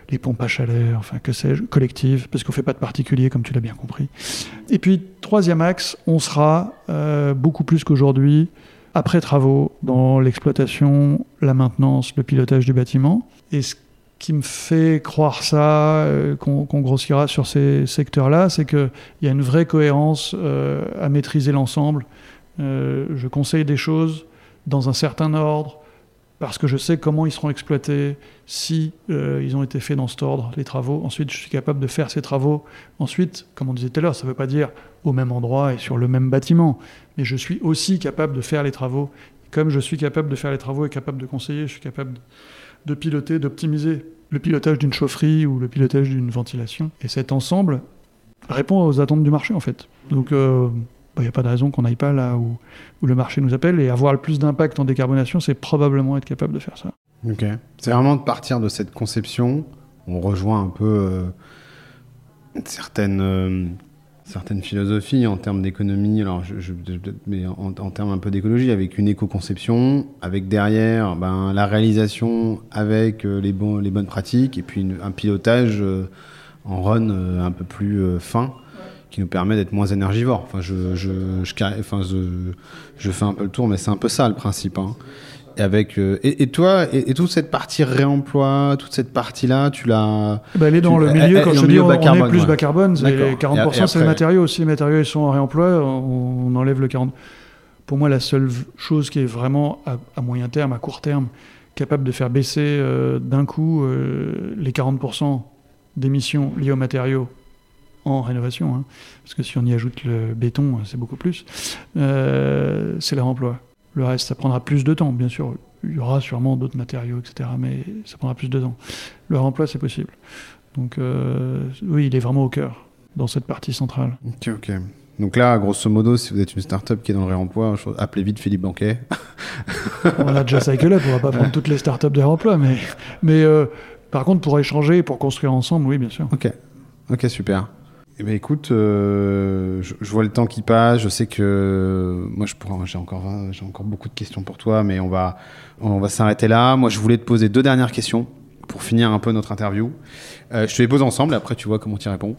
les pompes à chaleur, enfin que sais-je, collectives, parce qu'on ne fait pas de particulier, comme tu l'as bien compris. Et puis, troisième axe, on sera euh, beaucoup plus qu'aujourd'hui après travaux dans l'exploitation, la maintenance, le pilotage du bâtiment. Qui me fait croire ça, euh, qu'on grossira sur ces secteurs-là, c'est qu'il y a une vraie cohérence euh, à maîtriser l'ensemble. Euh, je conseille des choses dans un certain ordre, parce que je sais comment ils seront exploités, si ils ont été faits dans cet ordre, les travaux. Ensuite, je suis capable de faire ces travaux. Ensuite, comme on disait tout à l'heure, ça ne veut pas dire au même endroit et sur le même bâtiment, mais je suis aussi capable de faire les travaux. Comme je suis capable de faire les travaux et capable de conseiller, je suis capable de piloter, d'optimiser le pilotage d'une chaufferie ou le pilotage d'une ventilation. Et cet ensemble répond aux attentes du marché, en fait. Donc, il n'y a pas de raison qu'on n'aille pas là où, où le marché nous appelle. Et avoir le plus d'impact en décarbonation, c'est probablement être capable de faire ça. Ok. C'est vraiment de partir de cette conception on rejoint un peu euh, certaines, euh, certaines philosophies en termes d'économie, alors je, je- mais en, en termes un peu d'écologie, avec une éco-conception, avec derrière ben, la réalisation avec euh, les, bons, les bonnes pratiques, et puis une- un pilotage euh, en run euh, un peu plus euh, fin qui nous permet d'être moins énergivore. Enfin, je, je, je, enfin, je, je fais un peu le tour, mais c'est un peu ça le principe. hein. Et, avec, euh, et, et toi, et, et toute cette partie réemploi, toute cette partie-là, tu l'as. Bah, elle est dans le milieu, elle quand je dis on, est plus ouais. bas carbone. 40% Et- et c'est les matériaux. Si les matériaux ils sont en réemploi, on, on enlève le 40%. Pour moi, la seule chose qui est vraiment à, à moyen terme, à court terme, capable de faire baisser euh, d'un coup euh, les 40% d'émissions liées aux matériaux en rénovation, hein, parce que si on y ajoute le béton, c'est beaucoup plus, c'est le réemploi. Le reste, ça prendra plus de temps, bien sûr. Il y aura sûrement d'autres matériaux, etc., mais ça prendra plus de temps. Le réemploi, c'est possible. Donc euh, oui, il est vraiment au cœur, dans cette partie centrale. Ok, ok. Donc là, grosso modo, si vous êtes une start-up qui est dans le réemploi, appelez vite Philippe Banquet. On a déjà Cycle Up, on va pas prendre toutes les startups de réemploi, mais, mais euh, par contre, pour échanger, pour construire ensemble, oui, bien sûr. Ok, ok, super. Eh ben, écoute, euh, je, vois le temps qui passe. Je sais que moi, je j'ai encore, j'ai encore beaucoup de questions pour toi, mais on va, on va s'arrêter là. Moi, je voulais te poser deux dernières questions pour finir un peu notre interview. Euh, je te les pose ensemble, après tu vois comment tu réponds.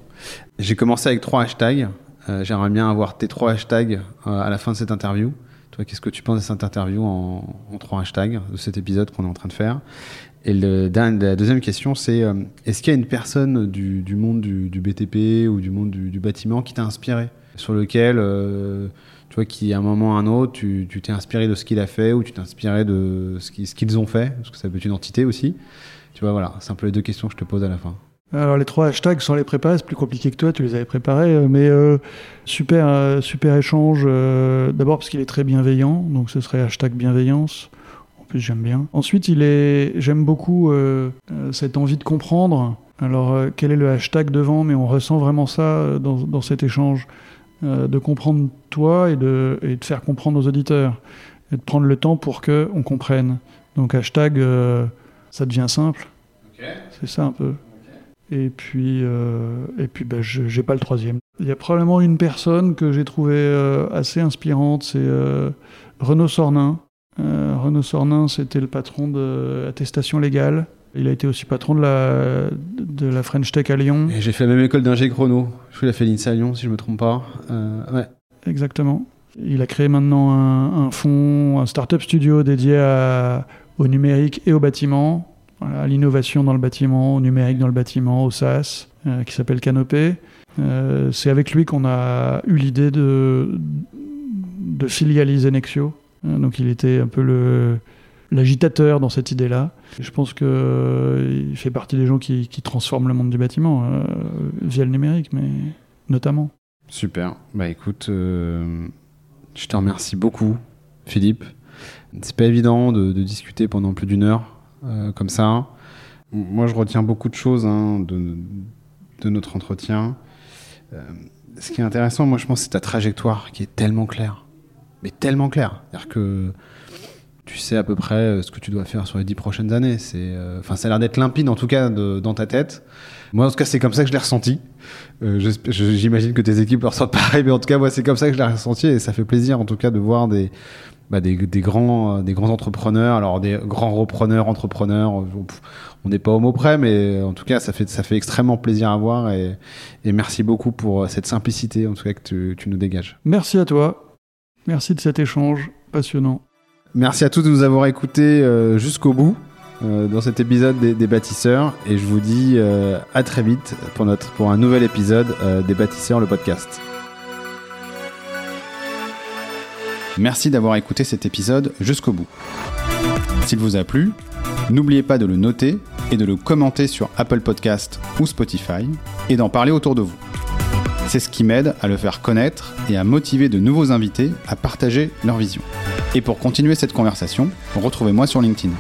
J'ai commencé avec trois hashtags. Euh, J'aimerais bien avoir tes trois hashtags euh, à la fin de cette interview. Toi, qu'est-ce que tu penses de cette interview en trois hashtags de cet épisode qu'on est en train de faire? Et la deuxième question, c'est euh, est-ce qu'il y a une personne du, monde du, BTP ou du monde du, bâtiment qui t'a inspiré? Sur lequel, euh, tu vois, qui à un moment ou à un autre, tu t'es inspiré de ce qu'il a fait ou tu t'es inspiré de ce qu'ils ont fait Parce que ça peut être une entité aussi. Tu vois, voilà, c'est un peu les deux questions que je te pose à la fin. Alors les trois hashtags, sans les préparer, c'est plus compliqué que toi, tu les avais préparés, euh, mais euh, super, super échange. D'abord parce qu'il est très bienveillant, donc ce serait hashtag bienveillance. Plus j'aime bien. Ensuite il est, j'aime beaucoup euh, euh, cette envie de comprendre. Alors euh, quel est le hashtag devant, mais on ressent vraiment ça dans, dans cet échange, de comprendre toi et de, et de faire comprendre aux auditeurs, et de prendre le temps pour que on comprenne. Donc hashtag, ça devient simple. C'est ça un peu. Et puis, euh, et puis bah, je j'ai pas le troisième. Il y a probablement une personne que j'ai trouvée euh, assez inspirante, c'est euh, Renaud Sornin. Euh, Renaud Sornin, c'était le patron de Attestation Légale. Il a été aussi patron de la, de la French Tech à Lyon. Et j'ai fait la même école d'ingé chrono. Je a fait l'INSA à Lyon, si je me trompe pas. Euh, ouais. Exactement. Il a créé maintenant un, un fonds, un startup studio dédié à- au numérique et au bâtiment, voilà, à l'innovation dans le bâtiment, au numérique dans le bâtiment, au SaaS, euh, qui s'appelle Canopé. Euh, c'est avec lui qu'on a eu l'idée de, de filialiser Nexio. Euh, donc il était un peu l'agitateur dans cette idée-là. Je pense qu'il fait partie des gens qui, transforment le monde du bâtiment euh, via le numérique, mais notamment. Super. Bah écoute, euh, je te remercie beaucoup, Philippe. C'est pas évident de, discuter pendant plus d'une heure euh, comme ça. Moi, je retiens beaucoup de choses hein, de, notre entretien. Euh, ce qui est intéressant, moi, je pense, c'est ta trajectoire qui est tellement claire. Mais tellement claire. C'est-à-dire que tu sais à peu près euh, ce que tu dois faire sur les dix prochaines années. C'est, euh, enfin, ça a l'air d'être limpide, en tout cas, dans ta tête. Moi, en tout cas, c'est comme ça que je l'ai ressenti. Euh, J'imagine que tes équipes le ressentent pareil, mais en tout cas, moi, c'est comme ça que je l'ai ressenti et ça fait plaisir, en tout cas, de voir des, bah, grands, des grands entrepreneurs, alors des grands repreneurs, entrepreneurs. On n'est pas au mot près, mais en tout cas, ça fait, extrêmement plaisir à voir et, merci beaucoup pour cette simplicité, en tout cas, que tu nous dégages. Merci à toi. Merci de cet échange passionnant. Merci à tous de nous avoir écoutés euh, jusqu'au bout euh, dans cet épisode des, des bâtisseurs et je vous dis euh, à très vite pour, notre, pour un nouvel épisode des bâtisseurs, le podcast. Merci d'avoir écouté cet épisode jusqu'au bout. S'il vous a plu, n'oubliez pas de le noter et de le commenter sur Apple Podcast ou Spotify et d'en parler autour de vous. C'est ce qui m'aide à le faire connaître et à motiver de nouveaux invités à partager leur vision. Et pour continuer cette conversation, retrouvez-moi sur LinkedIn.